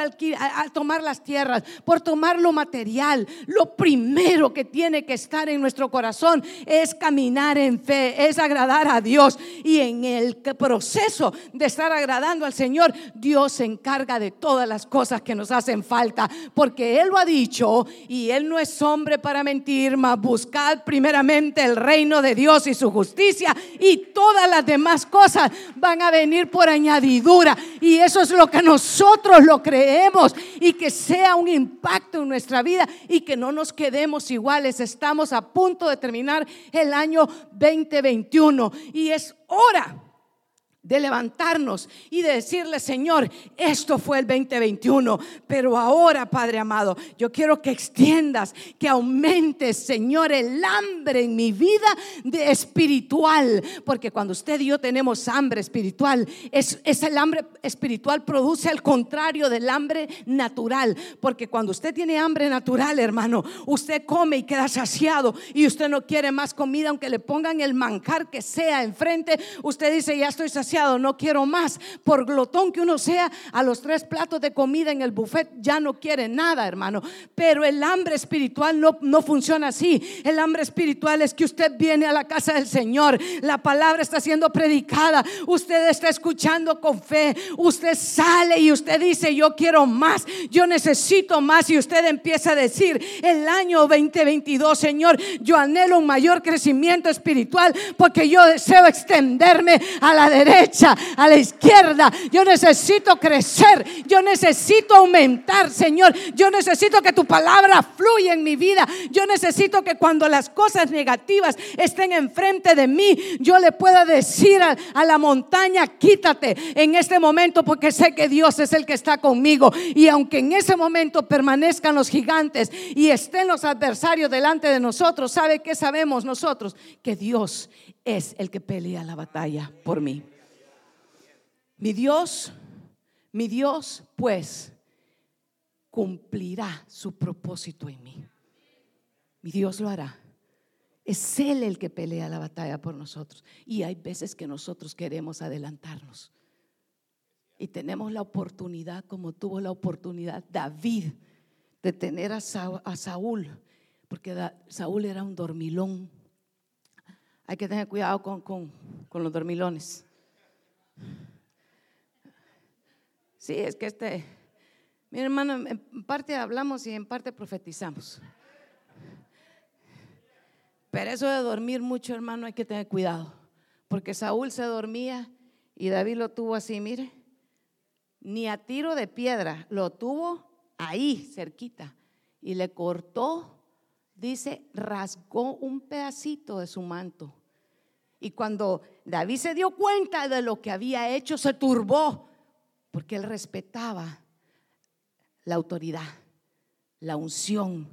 tomar las tierras, por tomar lo material. Lo primero que tiene que estar en nuestro corazón es caminar en fe, es agradar a Dios. Y en el proceso de estar agradando al Señor, Dios se encarga de todas las cosas que nos hacen falta. Porque Él lo ha dicho y Él no es hombre para mentir, mas buscad primeramente el reino de Dios y su justicia y todas las demás cosas van a venir por añadidura. Y eso es lo que nosotros lo creemos y que sea un impacto en nuestra vida y que no nos quedemos iguales. Estamos a punto de terminar el año 2021 y es hora de levantarnos y de decirle, Señor, esto fue el 2021, pero ahora, Padre amado, yo quiero que extiendas, que aumentes, Señor, el hambre en mi vida de espiritual, porque cuando usted y yo tenemos hambre espiritual, es, es el hambre espiritual produce al contrario del hambre natural, porque cuando usted tiene hambre natural, hermano, usted come y queda saciado y usted no quiere más comida, aunque le pongan el manjar que sea enfrente, usted dice, ya estoy saciado no quiero más. Por glotón que uno sea, a los tres platos de comida en el buffet ya no quiere nada, hermano. Pero el hambre espiritual no, no funciona así. El hambre espiritual es que usted viene a la casa del Señor, la palabra está siendo predicada, usted está escuchando con fe, usted sale y usted dice, yo quiero más, yo necesito más. Y usted empieza a decir, el año 2022, Señor, yo anhelo un mayor crecimiento espiritual porque yo deseo extenderme a la derecha a la izquierda. Yo necesito crecer, yo necesito aumentar, Señor. Yo necesito que tu palabra fluya en mi vida. Yo necesito que cuando las cosas negativas estén enfrente de mí, yo le pueda decir a, a la montaña, quítate en este momento porque sé que Dios es el que está conmigo. Y aunque en ese momento permanezcan los gigantes y estén los adversarios delante de nosotros, ¿sabe qué sabemos nosotros? Que Dios es el que pelea la batalla por mí. Mi Dios, mi Dios, pues, cumplirá su propósito en mí. Mi Dios lo hará. Es Él el que pelea la batalla por nosotros. Y hay veces que nosotros queremos adelantarnos. Y tenemos la oportunidad, como tuvo la oportunidad David, de tener a, Saúl, porque Saúl era un dormilón. Hay que tener cuidado con, con los dormilones. Sí, es que este, mi hermano, en parte hablamos y en parte profetizamos. Pero eso de dormir mucho, hermano, hay que tener cuidado. Porque Saúl se dormía y David lo tuvo así, mire. Ni a tiro de piedra, lo tuvo ahí, cerquita. Y le cortó, dice, rasgó un pedacito de su manto. Y cuando David se dio cuenta de lo que había hecho, se turbó porque él respetaba la autoridad, la unción,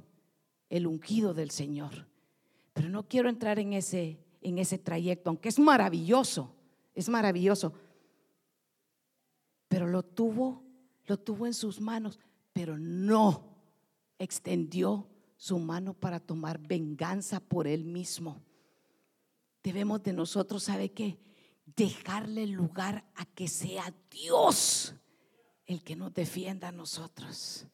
el ungido del Señor. Pero no quiero entrar en ese en ese trayecto, aunque es maravilloso, es maravilloso. Pero lo tuvo, lo tuvo en sus manos, pero no extendió su mano para tomar venganza por él mismo. Debemos de nosotros, ¿sabe qué? Dejarle lugar a que sea Dios el que nos defienda a nosotros.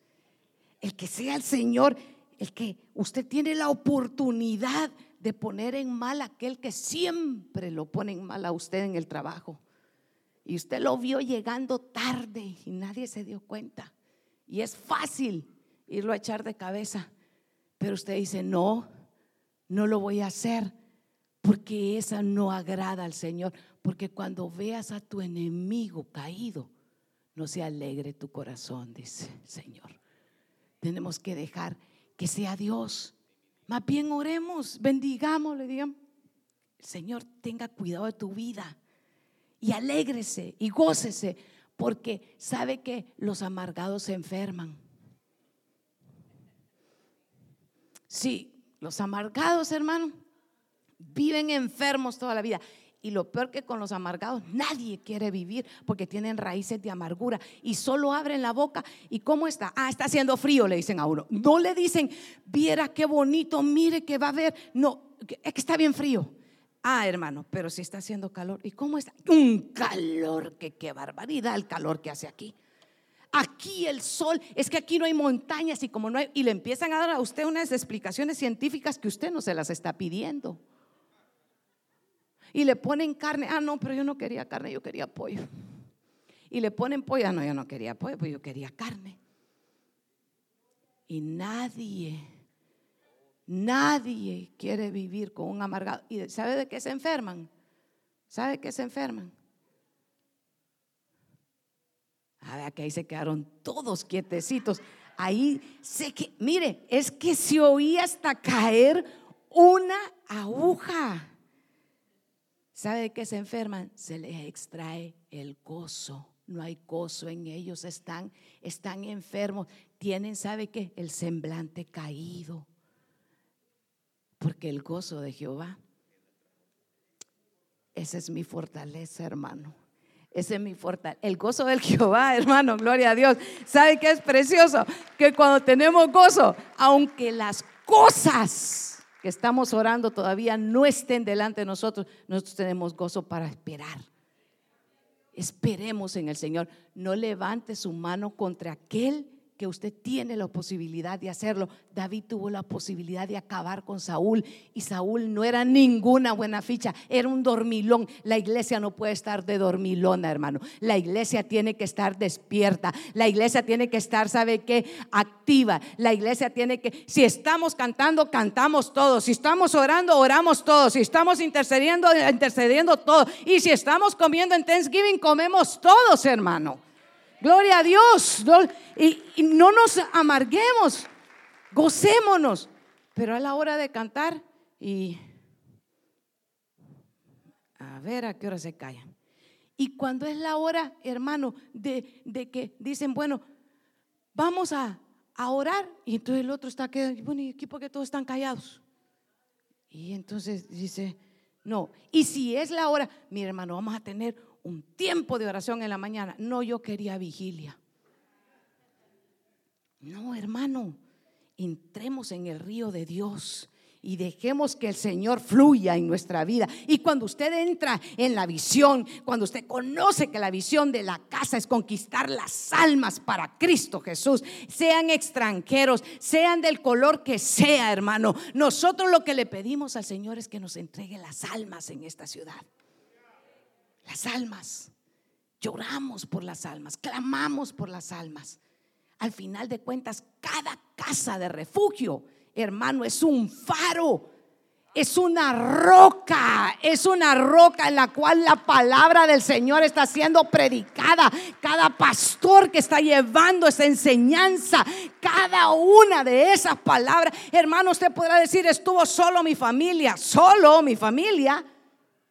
El que sea el Señor, el que usted tiene la oportunidad de poner en mal a aquel que siempre lo pone en mal a usted en el trabajo. Y usted lo vio llegando tarde y nadie se dio cuenta. Y es fácil irlo a echar de cabeza. Pero usted dice, no, no lo voy a hacer porque esa no agrada al Señor. Porque cuando veas a tu enemigo caído, no se alegre tu corazón, dice el Señor. Tenemos que dejar que sea Dios. Más bien oremos, bendigamos, le digamos, Señor tenga cuidado de tu vida y alégrese y gócese, porque sabe que los amargados se enferman. Sí, los amargados, hermano, viven enfermos toda la vida. Y lo peor que con los amargados, nadie quiere vivir porque tienen raíces de amargura y solo abren la boca. ¿Y cómo está? Ah, está haciendo frío, le dicen a uno. No le dicen, viera qué bonito, mire que va a haber. No, es que está bien frío. Ah, hermano, pero si está haciendo calor. ¿Y cómo está? Un calor, que qué barbaridad el calor que hace aquí. Aquí el sol, es que aquí no hay montañas y como no hay, y le empiezan a dar a usted unas explicaciones científicas que usted no se las está pidiendo y le ponen carne. Ah, no, pero yo no quería carne, yo quería pollo. Y le ponen pollo. Ah, no, yo no quería pollo, pues yo quería carne. Y nadie, nadie quiere vivir con un amargado. ¿Y sabe de qué se enferman? ¿Sabe de qué se enferman? A ver, que ahí se quedaron todos quietecitos. Ahí sé que, mire, es que se oía hasta caer una aguja. ¿Sabe de qué se enferman? Se les extrae el gozo. No hay gozo en ellos. Están, están enfermos. Tienen, ¿sabe qué? El semblante caído. Porque el gozo de Jehová, esa es mi fortaleza, hermano. Ese es mi fortaleza. El gozo del Jehová, hermano, gloria a Dios. ¿Sabe qué es precioso? Que cuando tenemos gozo, aunque las cosas que estamos orando todavía no estén delante de nosotros, nosotros tenemos gozo para esperar. Esperemos en el Señor. No levante su mano contra aquel que usted tiene la posibilidad de hacerlo. David tuvo la posibilidad de acabar con Saúl y Saúl no era ninguna buena ficha, era un dormilón. La iglesia no puede estar de dormilona, hermano. La iglesia tiene que estar despierta. La iglesia tiene que estar, ¿sabe qué? Activa. La iglesia tiene que, si estamos cantando, cantamos todos. Si estamos orando, oramos todos. Si estamos intercediendo, intercediendo todos. Y si estamos comiendo en Thanksgiving, comemos todos, hermano. Gloria a Dios. Y, no nos amarguemos, gocémonos. Pero a la hora de cantar y a ver a qué hora se callan. Y cuando es la hora, hermano, de, que dicen, bueno, vamos a, orar. Y entonces el otro está quedando, bueno, ¿y aquí porque todos están callados? Y entonces dice, no. Y si es la hora, mi hermano, vamos a tener un tiempo de oración en la mañana. No, yo quería vigilia. No, hermano, entremos en el río de Dios y dejemos que el Señor fluya en nuestra vida. Y cuando usted entra en la visión, cuando usted conoce que la visión de la casa es conquistar las almas para Cristo Jesús, sean extranjeros, sean del color que sea, hermano, nosotros lo que le pedimos al Señor es que nos entregue las almas en esta ciudad las almas. Lloramos por las almas, clamamos por las almas. Al final de cuentas, cada casa de refugio, hermano, es un faro, es una roca, es una roca en la cual la palabra del Señor está siendo predicada. Cada pastor que está llevando esa enseñanza, cada una de esas palabras, hermano, usted podrá decir, estuvo solo mi familia, solo mi familia,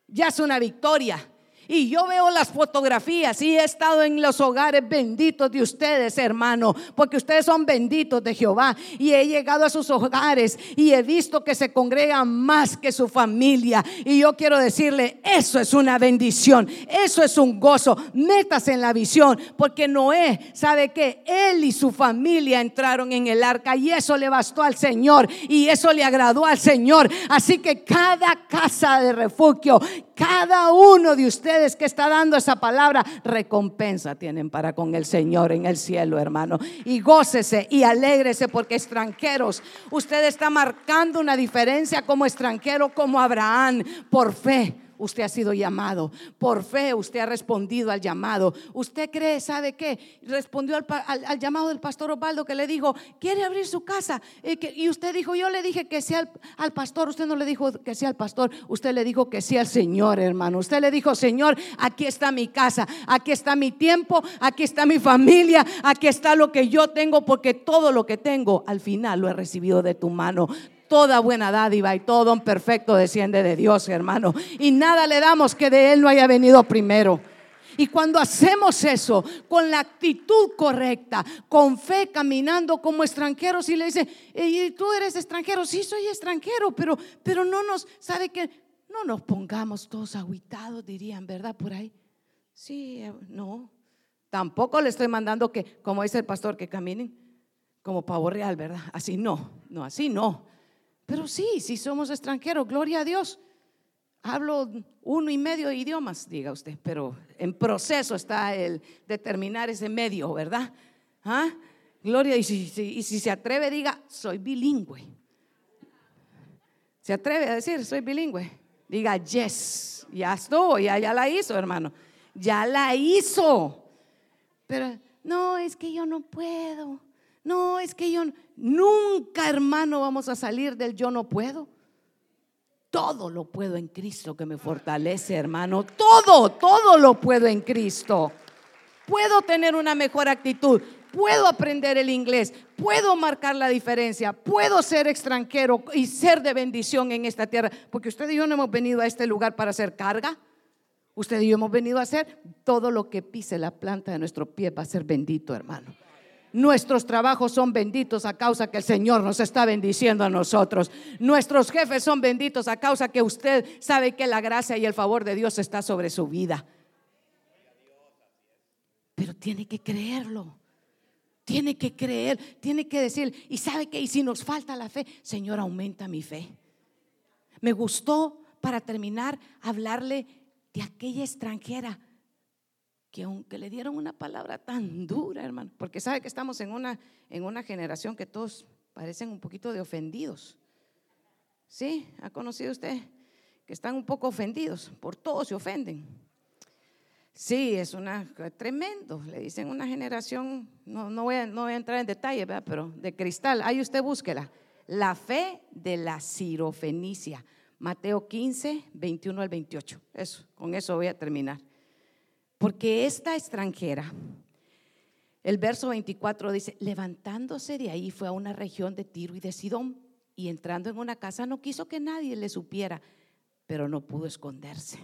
ya es una victoria. Y yo veo las fotografías y he estado en los hogares benditos de ustedes, hermano, porque ustedes son benditos de Jehová. Y he llegado a sus hogares y he visto que se congregan más que su familia. Y yo quiero decirle, eso es una bendición, eso es un gozo. Métase en la visión, porque Noé sabe que él y su familia entraron en el arca y eso le bastó al Señor y eso le agradó al Señor. Así que cada casa de refugio, cada uno de ustedes que está dando esa palabra, recompensa tienen para con el Señor en el cielo, hermano. Y gócese y alégrese porque extranjeros, usted está marcando una diferencia como extranjero, como Abraham, por fe usted ha sido llamado. Por fe usted ha respondido al llamado. Usted cree, ¿sabe qué? Respondió al, llamado del pastor Osvaldo que le dijo, quiere abrir su casa. Y, usted dijo, yo le dije que sea al, pastor. Usted no le dijo que sea al pastor. Usted le dijo que sea al Señor, hermano. Usted le dijo, Señor, aquí está mi casa. Aquí está mi tiempo. Aquí está mi familia. Aquí está lo que yo tengo. Porque todo lo que tengo al final lo he recibido de tu mano toda buena dádiva y todo un perfecto desciende de Dios, hermano. Y nada le damos que de Él no haya venido primero. Y cuando hacemos eso con la actitud correcta, con fe, caminando como extranjeros, y le dice, ¿y tú eres extranjero? Sí, soy extranjero, pero, pero no nos, ¿sabe que No nos pongamos todos aguitados, dirían, ¿verdad? Por ahí. Sí, eh, no. Tampoco le estoy mandando que, como dice el pastor, que caminen como pavo real, ¿verdad? Así no, no, así no. Pero sí, si somos extranjeros, gloria a Dios. Hablo uno y medio idiomas, diga usted, pero en proceso está el determinar ese medio, ¿verdad? ¿Ah? Gloria, y si, y si se atreve, diga, soy bilingüe. Se atreve a decir, soy bilingüe. Diga, yes, ya estuvo, ya, ya la hizo, hermano. Ya la hizo. Pero, no, es que yo no puedo. No, es que yo nunca, hermano, vamos a salir del yo no puedo. Todo lo puedo en Cristo que me fortalece, hermano. Todo, todo lo puedo en Cristo. Puedo tener una mejor actitud, puedo aprender el inglés, puedo marcar la diferencia, puedo ser extranjero y ser de bendición en esta tierra, porque usted y yo no hemos venido a este lugar para hacer carga. Usted y yo hemos venido a hacer todo lo que pise la planta de nuestro pie va a ser bendito, hermano. Nuestros trabajos son benditos a causa que el Señor nos está bendiciendo a nosotros. Nuestros jefes son benditos a causa que usted sabe que la gracia y el favor de Dios está sobre su vida. Pero tiene que creerlo. Tiene que creer, tiene que decir, y sabe que, y si nos falta la fe, Señor, aumenta mi fe. Me gustó, para terminar, hablarle de aquella extranjera que aunque le dieron una palabra tan dura, hermano, porque sabe que estamos en una, en una generación que todos parecen un poquito de ofendidos. ¿Sí? ¿Ha conocido usted que están un poco ofendidos? Por todo se ofenden. Sí, es una tremendo, le dicen una generación, no, no, voy, a, no voy a entrar en detalle, ¿verdad? pero de cristal, ahí usted búsquela. La fe de la sirofenicia, Mateo 15, 21 al 28. Eso, con eso voy a terminar. Porque esta extranjera, el verso 24 dice, levantándose de ahí fue a una región de Tiro y de Sidón y entrando en una casa no quiso que nadie le supiera, pero no pudo esconderse.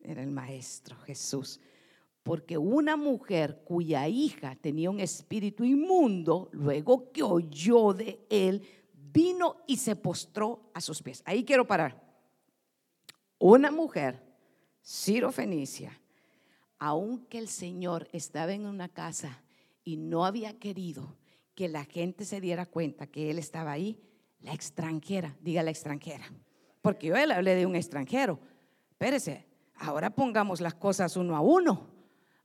Era el maestro Jesús. Porque una mujer cuya hija tenía un espíritu inmundo, luego que oyó de él, vino y se postró a sus pies. Ahí quiero parar. Una mujer, Ciro Fenicia, aunque el Señor estaba en una casa y no había querido que la gente se diera cuenta que Él estaba ahí, la extranjera, diga la extranjera, porque yo le hablé de un extranjero. Espérese, ahora pongamos las cosas uno a uno.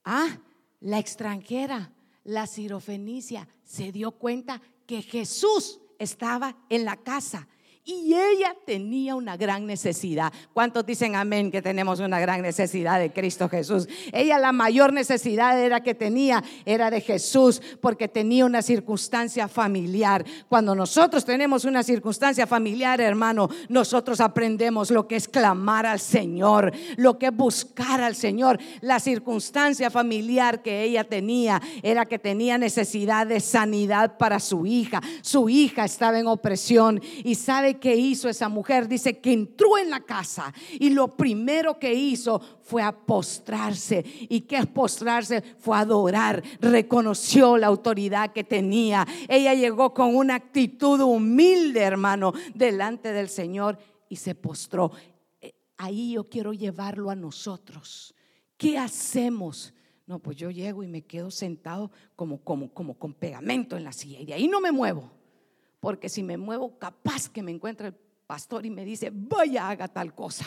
Ah, la extranjera, la sirofenicia, se dio cuenta que Jesús estaba en la casa y ella tenía una gran necesidad. ¿Cuántos dicen amén que tenemos una gran necesidad de Cristo Jesús? Ella la mayor necesidad era que tenía era de Jesús porque tenía una circunstancia familiar. Cuando nosotros tenemos una circunstancia familiar, hermano, nosotros aprendemos lo que es clamar al Señor, lo que es buscar al Señor. La circunstancia familiar que ella tenía era que tenía necesidad de sanidad para su hija. Su hija estaba en opresión y sabe ¿Sabe qué hizo esa mujer? Dice que entró en la casa y lo primero que hizo fue a postrarse. ¿Y qué es postrarse? Fue adorar. Reconoció la autoridad que tenía. Ella llegó con una actitud humilde, hermano, delante del Señor y se postró. Eh, ahí yo quiero llevarlo a nosotros. ¿Qué hacemos? No, pues yo llego y me quedo sentado como, como, como con pegamento en la silla y de ahí no me muevo. Porque si me muevo, capaz que me encuentre el pastor y me dice, vaya, haga tal cosa.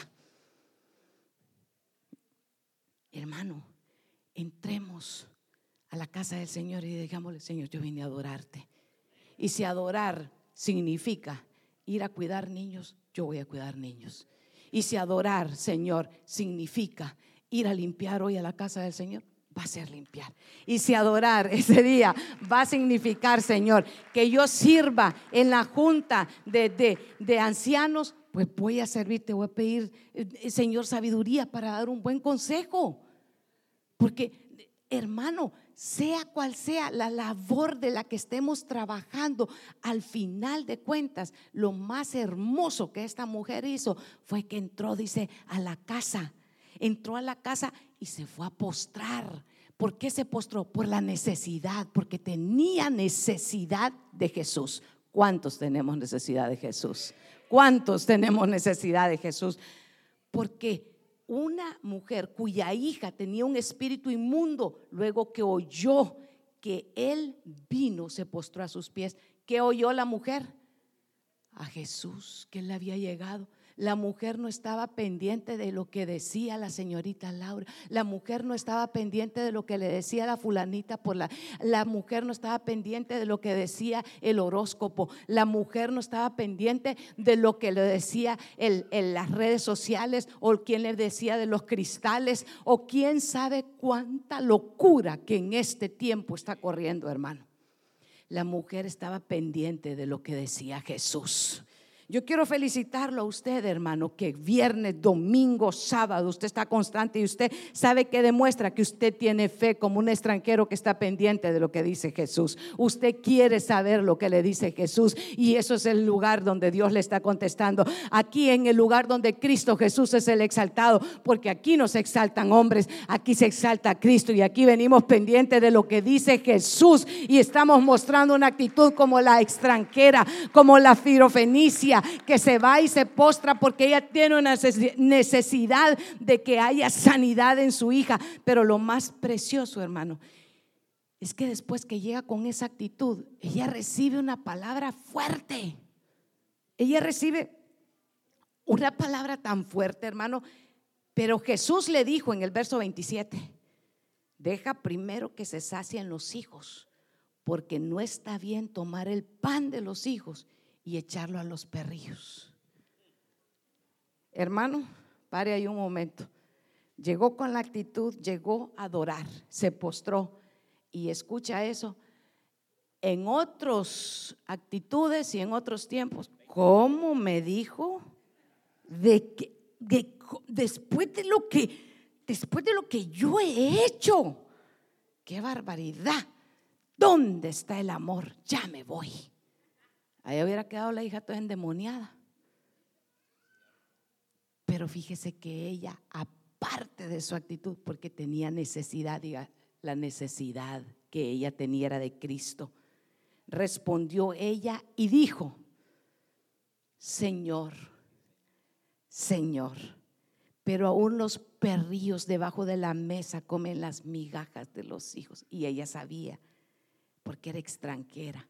Hermano, entremos a la casa del Señor y digámosle, Señor, yo vine a adorarte. Y si adorar significa ir a cuidar niños, yo voy a cuidar niños. Y si adorar, Señor, significa ir a limpiar hoy a la casa del Señor, va a ser limpiar. Y si adorar ese día va a significar, Señor, que yo sirva en la junta de, de, ancianos, pues voy a servirte, voy a pedir, eh, Señor, sabiduría para dar un buen consejo. Porque, hermano, sea cual sea la labor de la que estemos trabajando, al final de cuentas, lo más hermoso que esta mujer hizo fue que entró, dice, a la casa entró a la casa y se fue a postrar. ¿Por qué se postró? Por la necesidad, porque tenía necesidad de Jesús. ¿Cuántos tenemos necesidad de Jesús? ¿Cuántos tenemos necesidad de Jesús? Porque una mujer cuya hija tenía un espíritu inmundo, luego que oyó que él vino, se postró a sus pies. ¿Qué oyó la mujer? A Jesús, que él le había llegado. La mujer no estaba pendiente de lo que decía la señorita Laura. La mujer no estaba pendiente de lo que le decía la fulanita por la. La mujer no estaba pendiente de lo que decía el horóscopo. La mujer no estaba pendiente de lo que le decía en las redes sociales o quien le decía de los cristales o quién sabe cuánta locura que en este tiempo está corriendo, hermano. La mujer estaba pendiente de lo que decía Jesús. Yo quiero felicitarlo a usted, hermano, que viernes, domingo, sábado, usted está constante y usted sabe que demuestra que usted tiene fe como un extranjero que está pendiente de lo que dice Jesús. Usted quiere saber lo que le dice Jesús y eso es el lugar donde Dios le está contestando. Aquí en el lugar donde Cristo Jesús es el exaltado, porque aquí no se exaltan hombres, aquí se exalta Cristo y aquí venimos pendientes de lo que dice Jesús y estamos mostrando una actitud como la extranjera, como la firofenicia que se va y se postra porque ella tiene una necesidad de que haya sanidad en su hija. Pero lo más precioso, hermano, es que después que llega con esa actitud, ella recibe una palabra fuerte. Ella recibe una palabra tan fuerte, hermano. Pero Jesús le dijo en el verso 27, deja primero que se sacien los hijos, porque no está bien tomar el pan de los hijos y echarlo a los perrillos. Hermano, pare ahí un momento. Llegó con la actitud, llegó a adorar, se postró y escucha eso. En otras actitudes y en otros tiempos, ¿cómo me dijo? De que después de lo que después de lo que yo he hecho, qué barbaridad. ¿Dónde está el amor? Ya me voy. Ahí hubiera quedado la hija toda endemoniada. Pero fíjese que ella, aparte de su actitud, porque tenía necesidad, diga, la necesidad que ella tenía era de Cristo, respondió ella y dijo, Señor, Señor, pero aún los perrillos debajo de la mesa comen las migajas de los hijos. Y ella sabía, porque era extranjera.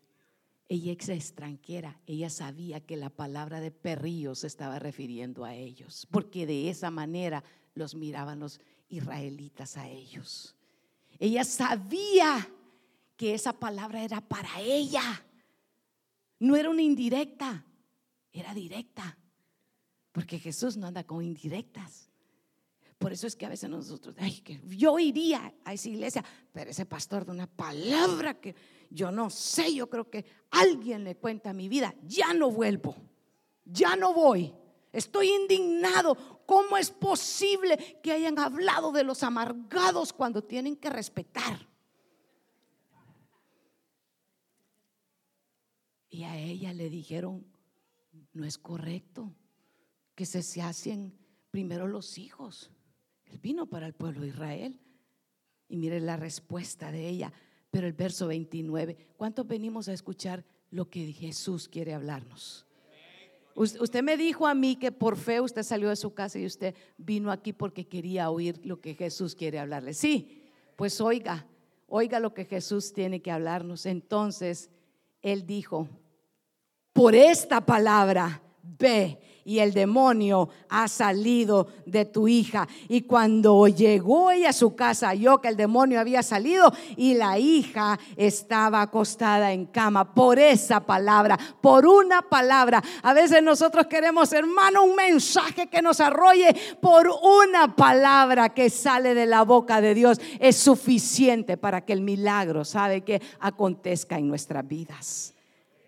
Ella es extranjera, ella sabía que la palabra de perrillos se estaba refiriendo a ellos, porque de esa manera los miraban los israelitas a ellos. Ella sabía que esa palabra era para ella, no era una indirecta, era directa, porque Jesús no anda con indirectas. Por eso es que a veces nosotros, ay, que yo iría a esa iglesia, pero ese pastor de una palabra que yo no sé, yo creo que alguien le cuenta mi vida, ya no vuelvo, ya no voy. Estoy indignado. ¿Cómo es posible que hayan hablado de los amargados cuando tienen que respetar? Y a ella le dijeron no es correcto que se hacen primero los hijos. Él vino para el pueblo de Israel. Y mire la respuesta de ella. Pero el verso 29, ¿cuántos venimos a escuchar lo que Jesús quiere hablarnos? Usted me dijo a mí que por fe usted salió de su casa y usted vino aquí porque quería oír lo que Jesús quiere hablarle. Sí, pues oiga, oiga lo que Jesús tiene que hablarnos. Entonces, Él dijo, por esta palabra, ve y el demonio ha salido de tu hija. Y cuando llegó ella a su casa, halló que el demonio había salido y la hija estaba acostada en cama por esa palabra, por una palabra. A veces nosotros queremos, hermano, un mensaje que nos arrolle por una palabra que sale de la boca de Dios. Es suficiente para que el milagro, ¿sabe que Acontezca en nuestras vidas.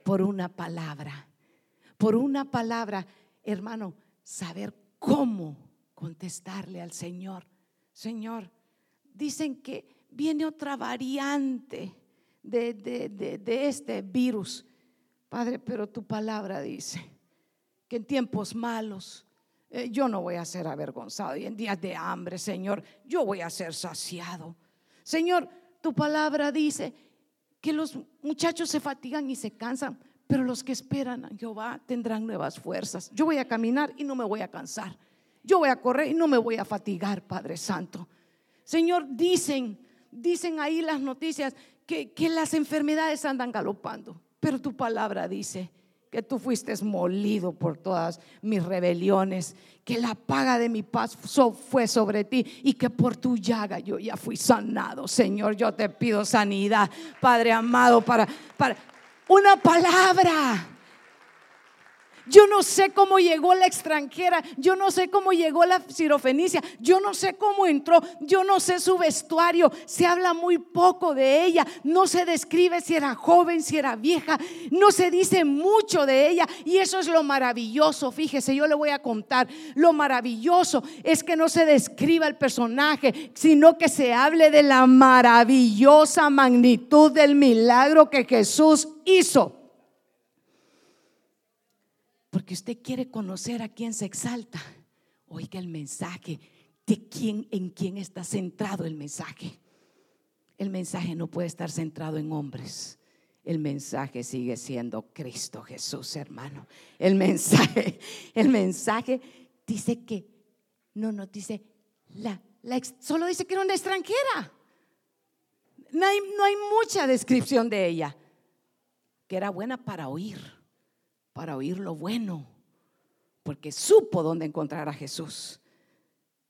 Por una palabra. Por una palabra hermano, saber cómo contestarle al Señor. Señor, dicen que viene otra variante de, este virus. Padre, pero tu palabra dice que en tiempos malos eh, yo no voy a ser avergonzado y en días de hambre, Señor, yo voy a ser saciado. Señor, tu palabra dice que los muchachos se fatigan y se cansan, pero los que esperan a Jehová tendrán nuevas fuerzas. Yo voy a caminar y no me voy a cansar. Yo voy a correr y no me voy a fatigar, Padre Santo. Señor, dicen, dicen ahí las noticias que, que las enfermedades andan galopando, pero tu palabra dice que tú fuiste molido por todas mis rebeliones, que la paga de mi paz fue sobre ti y que por tu llaga yo ya fui sanado. Señor, yo te pido sanidad, Padre amado, para, para una palabra. Yo no sé cómo llegó la extranjera, yo no sé cómo llegó la sirofenicia, yo no sé cómo entró, yo no sé su vestuario, se habla muy poco de ella, no se describe si era joven, si era vieja, no se dice mucho de ella y eso es lo maravilloso, fíjese, yo le voy a contar, lo maravilloso es que no se describa el personaje, sino que se hable de la maravillosa magnitud del milagro que Jesús hizo. Porque usted quiere conocer a quién se exalta. Oiga el mensaje de quién, en quién está centrado el mensaje. El mensaje no puede estar centrado en hombres. El mensaje sigue siendo Cristo Jesús, hermano. El mensaje, el mensaje dice que, no, no dice, la, solo dice que era una extranjera. No hay mucha descripción de ella, que era buena para oír para oír lo bueno, porque supo dónde encontrar a Jesús.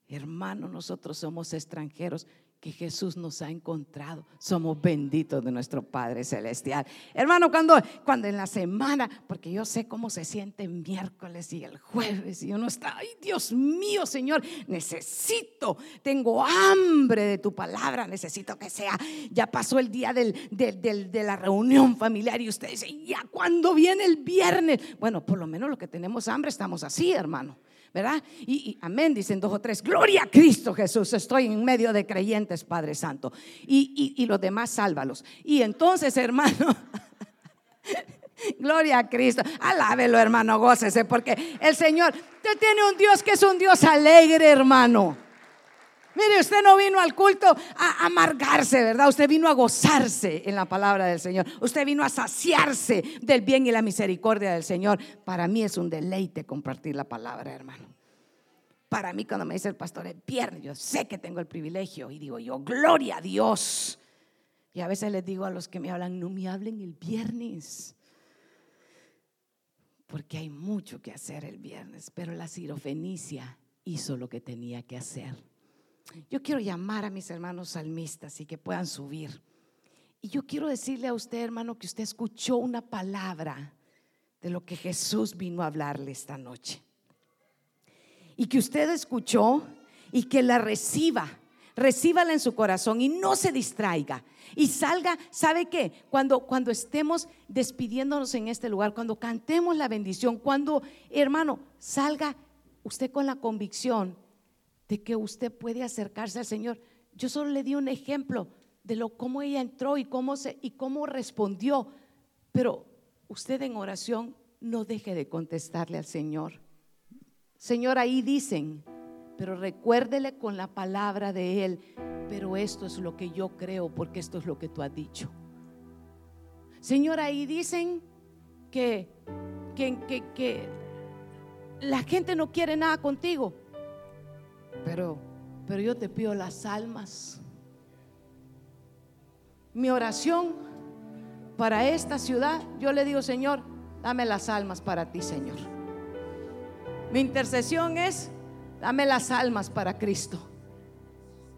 Hermano, nosotros somos extranjeros que Jesús nos ha encontrado. Somos benditos de nuestro Padre Celestial. Hermano, cuando, cuando en la semana, porque yo sé cómo se siente el miércoles y el jueves, y uno está, ay Dios mío, Señor, necesito, tengo hambre de tu palabra, necesito que sea, ya pasó el día del, de la reunión familiar y usted dice, ya cuando viene el viernes, bueno, por lo menos lo que tenemos hambre estamos así, hermano. ¿Verdad? Y, amén, dicen dos o tres, gloria a Cristo Jesús, estoy en medio de creyentes, Padre Santo. Y, y los demás, sálvalos. Y entonces, hermano, gloria a Cristo, alábelo, hermano, gócese, porque el Señor, tiene un Dios que es un Dios alegre, hermano. Mire, usted no vino al culto a amargarse, ¿verdad? Usted vino a gozarse en la palabra del Señor. Usted vino a saciarse del bien y la misericordia del Señor. Para mí es un deleite compartir la palabra, hermano. Para mí cuando me dice el pastor el viernes, yo sé que tengo el privilegio y digo yo, gloria a Dios. Y a veces les digo a los que me hablan, no me hablen el viernes porque hay mucho que hacer el viernes, pero la sirofenicia hizo lo que tenía que hacer. Yo quiero llamar a mis hermanos salmistas y que puedan subir. Y yo quiero decirle a usted, hermano, que usted escuchó una palabra de lo que Jesús vino a hablarle esta noche. Y que usted escuchó y que la reciba, recíbala en su corazón y no se distraiga. Y salga, ¿sabe qué? Cuando, cuando estemos despidiéndonos en este lugar, cuando cantemos la bendición, cuando, hermano, salga usted con la convicción de que usted puede acercarse al Señor. Yo solo le di un ejemplo de lo cómo ella entró y cómo se y cómo respondió, pero usted en oración no deje de contestarle al Señor. Señor, ahí dicen, pero recuérdele con la palabra de Él, pero esto es lo que yo creo porque esto es lo que tú has dicho. Señor, ahí dicen que, que, que, que la gente no quiere nada contigo, pero, pero yo te pido las almas. Mi oración para esta ciudad, yo le digo, Señor, dame las almas para ti, Señor. Mi intercesión es, dame las almas para Cristo.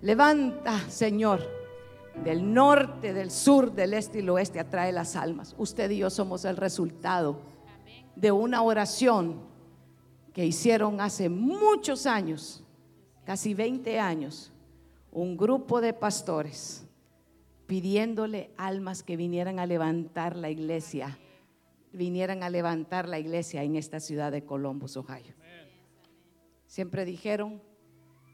Levanta, Señor, del norte, del sur, del este y el oeste, atrae las almas. Usted y yo somos el resultado de una oración que hicieron hace muchos años, casi 20 años, un grupo de pastores pidiéndole almas que vinieran a levantar la iglesia, vinieran a levantar la iglesia en esta ciudad de Columbus, Ohio. Siempre dijeron,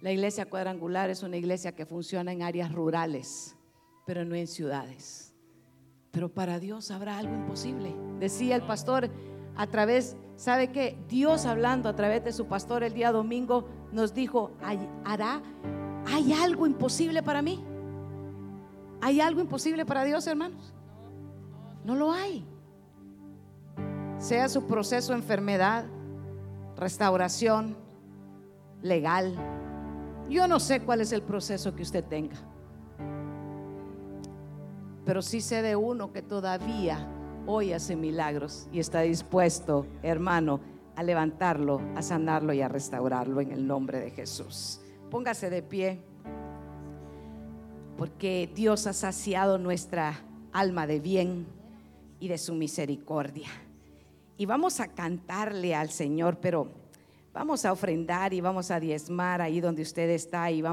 la iglesia cuadrangular es una iglesia que funciona en áreas rurales, pero no en ciudades. Pero para Dios habrá algo imposible. Decía el pastor a través, ¿sabe qué? Dios hablando a través de su pastor el día domingo nos dijo, ¿hará? ¿Hay algo imposible para mí? ¿Hay algo imposible para Dios, hermanos? No lo hay. Sea su proceso enfermedad, restauración, legal. Yo no sé cuál es el proceso que usted tenga. Pero sí sé de uno que todavía hoy hace milagros y está dispuesto, hermano, a levantarlo, a sanarlo y a restaurarlo en el nombre de Jesús. Póngase de pie porque Dios ha saciado nuestra alma de bien y de su misericordia. Y vamos a cantarle al Señor, pero vamos a ofrendar y vamos a diezmar ahí donde usted está y vamos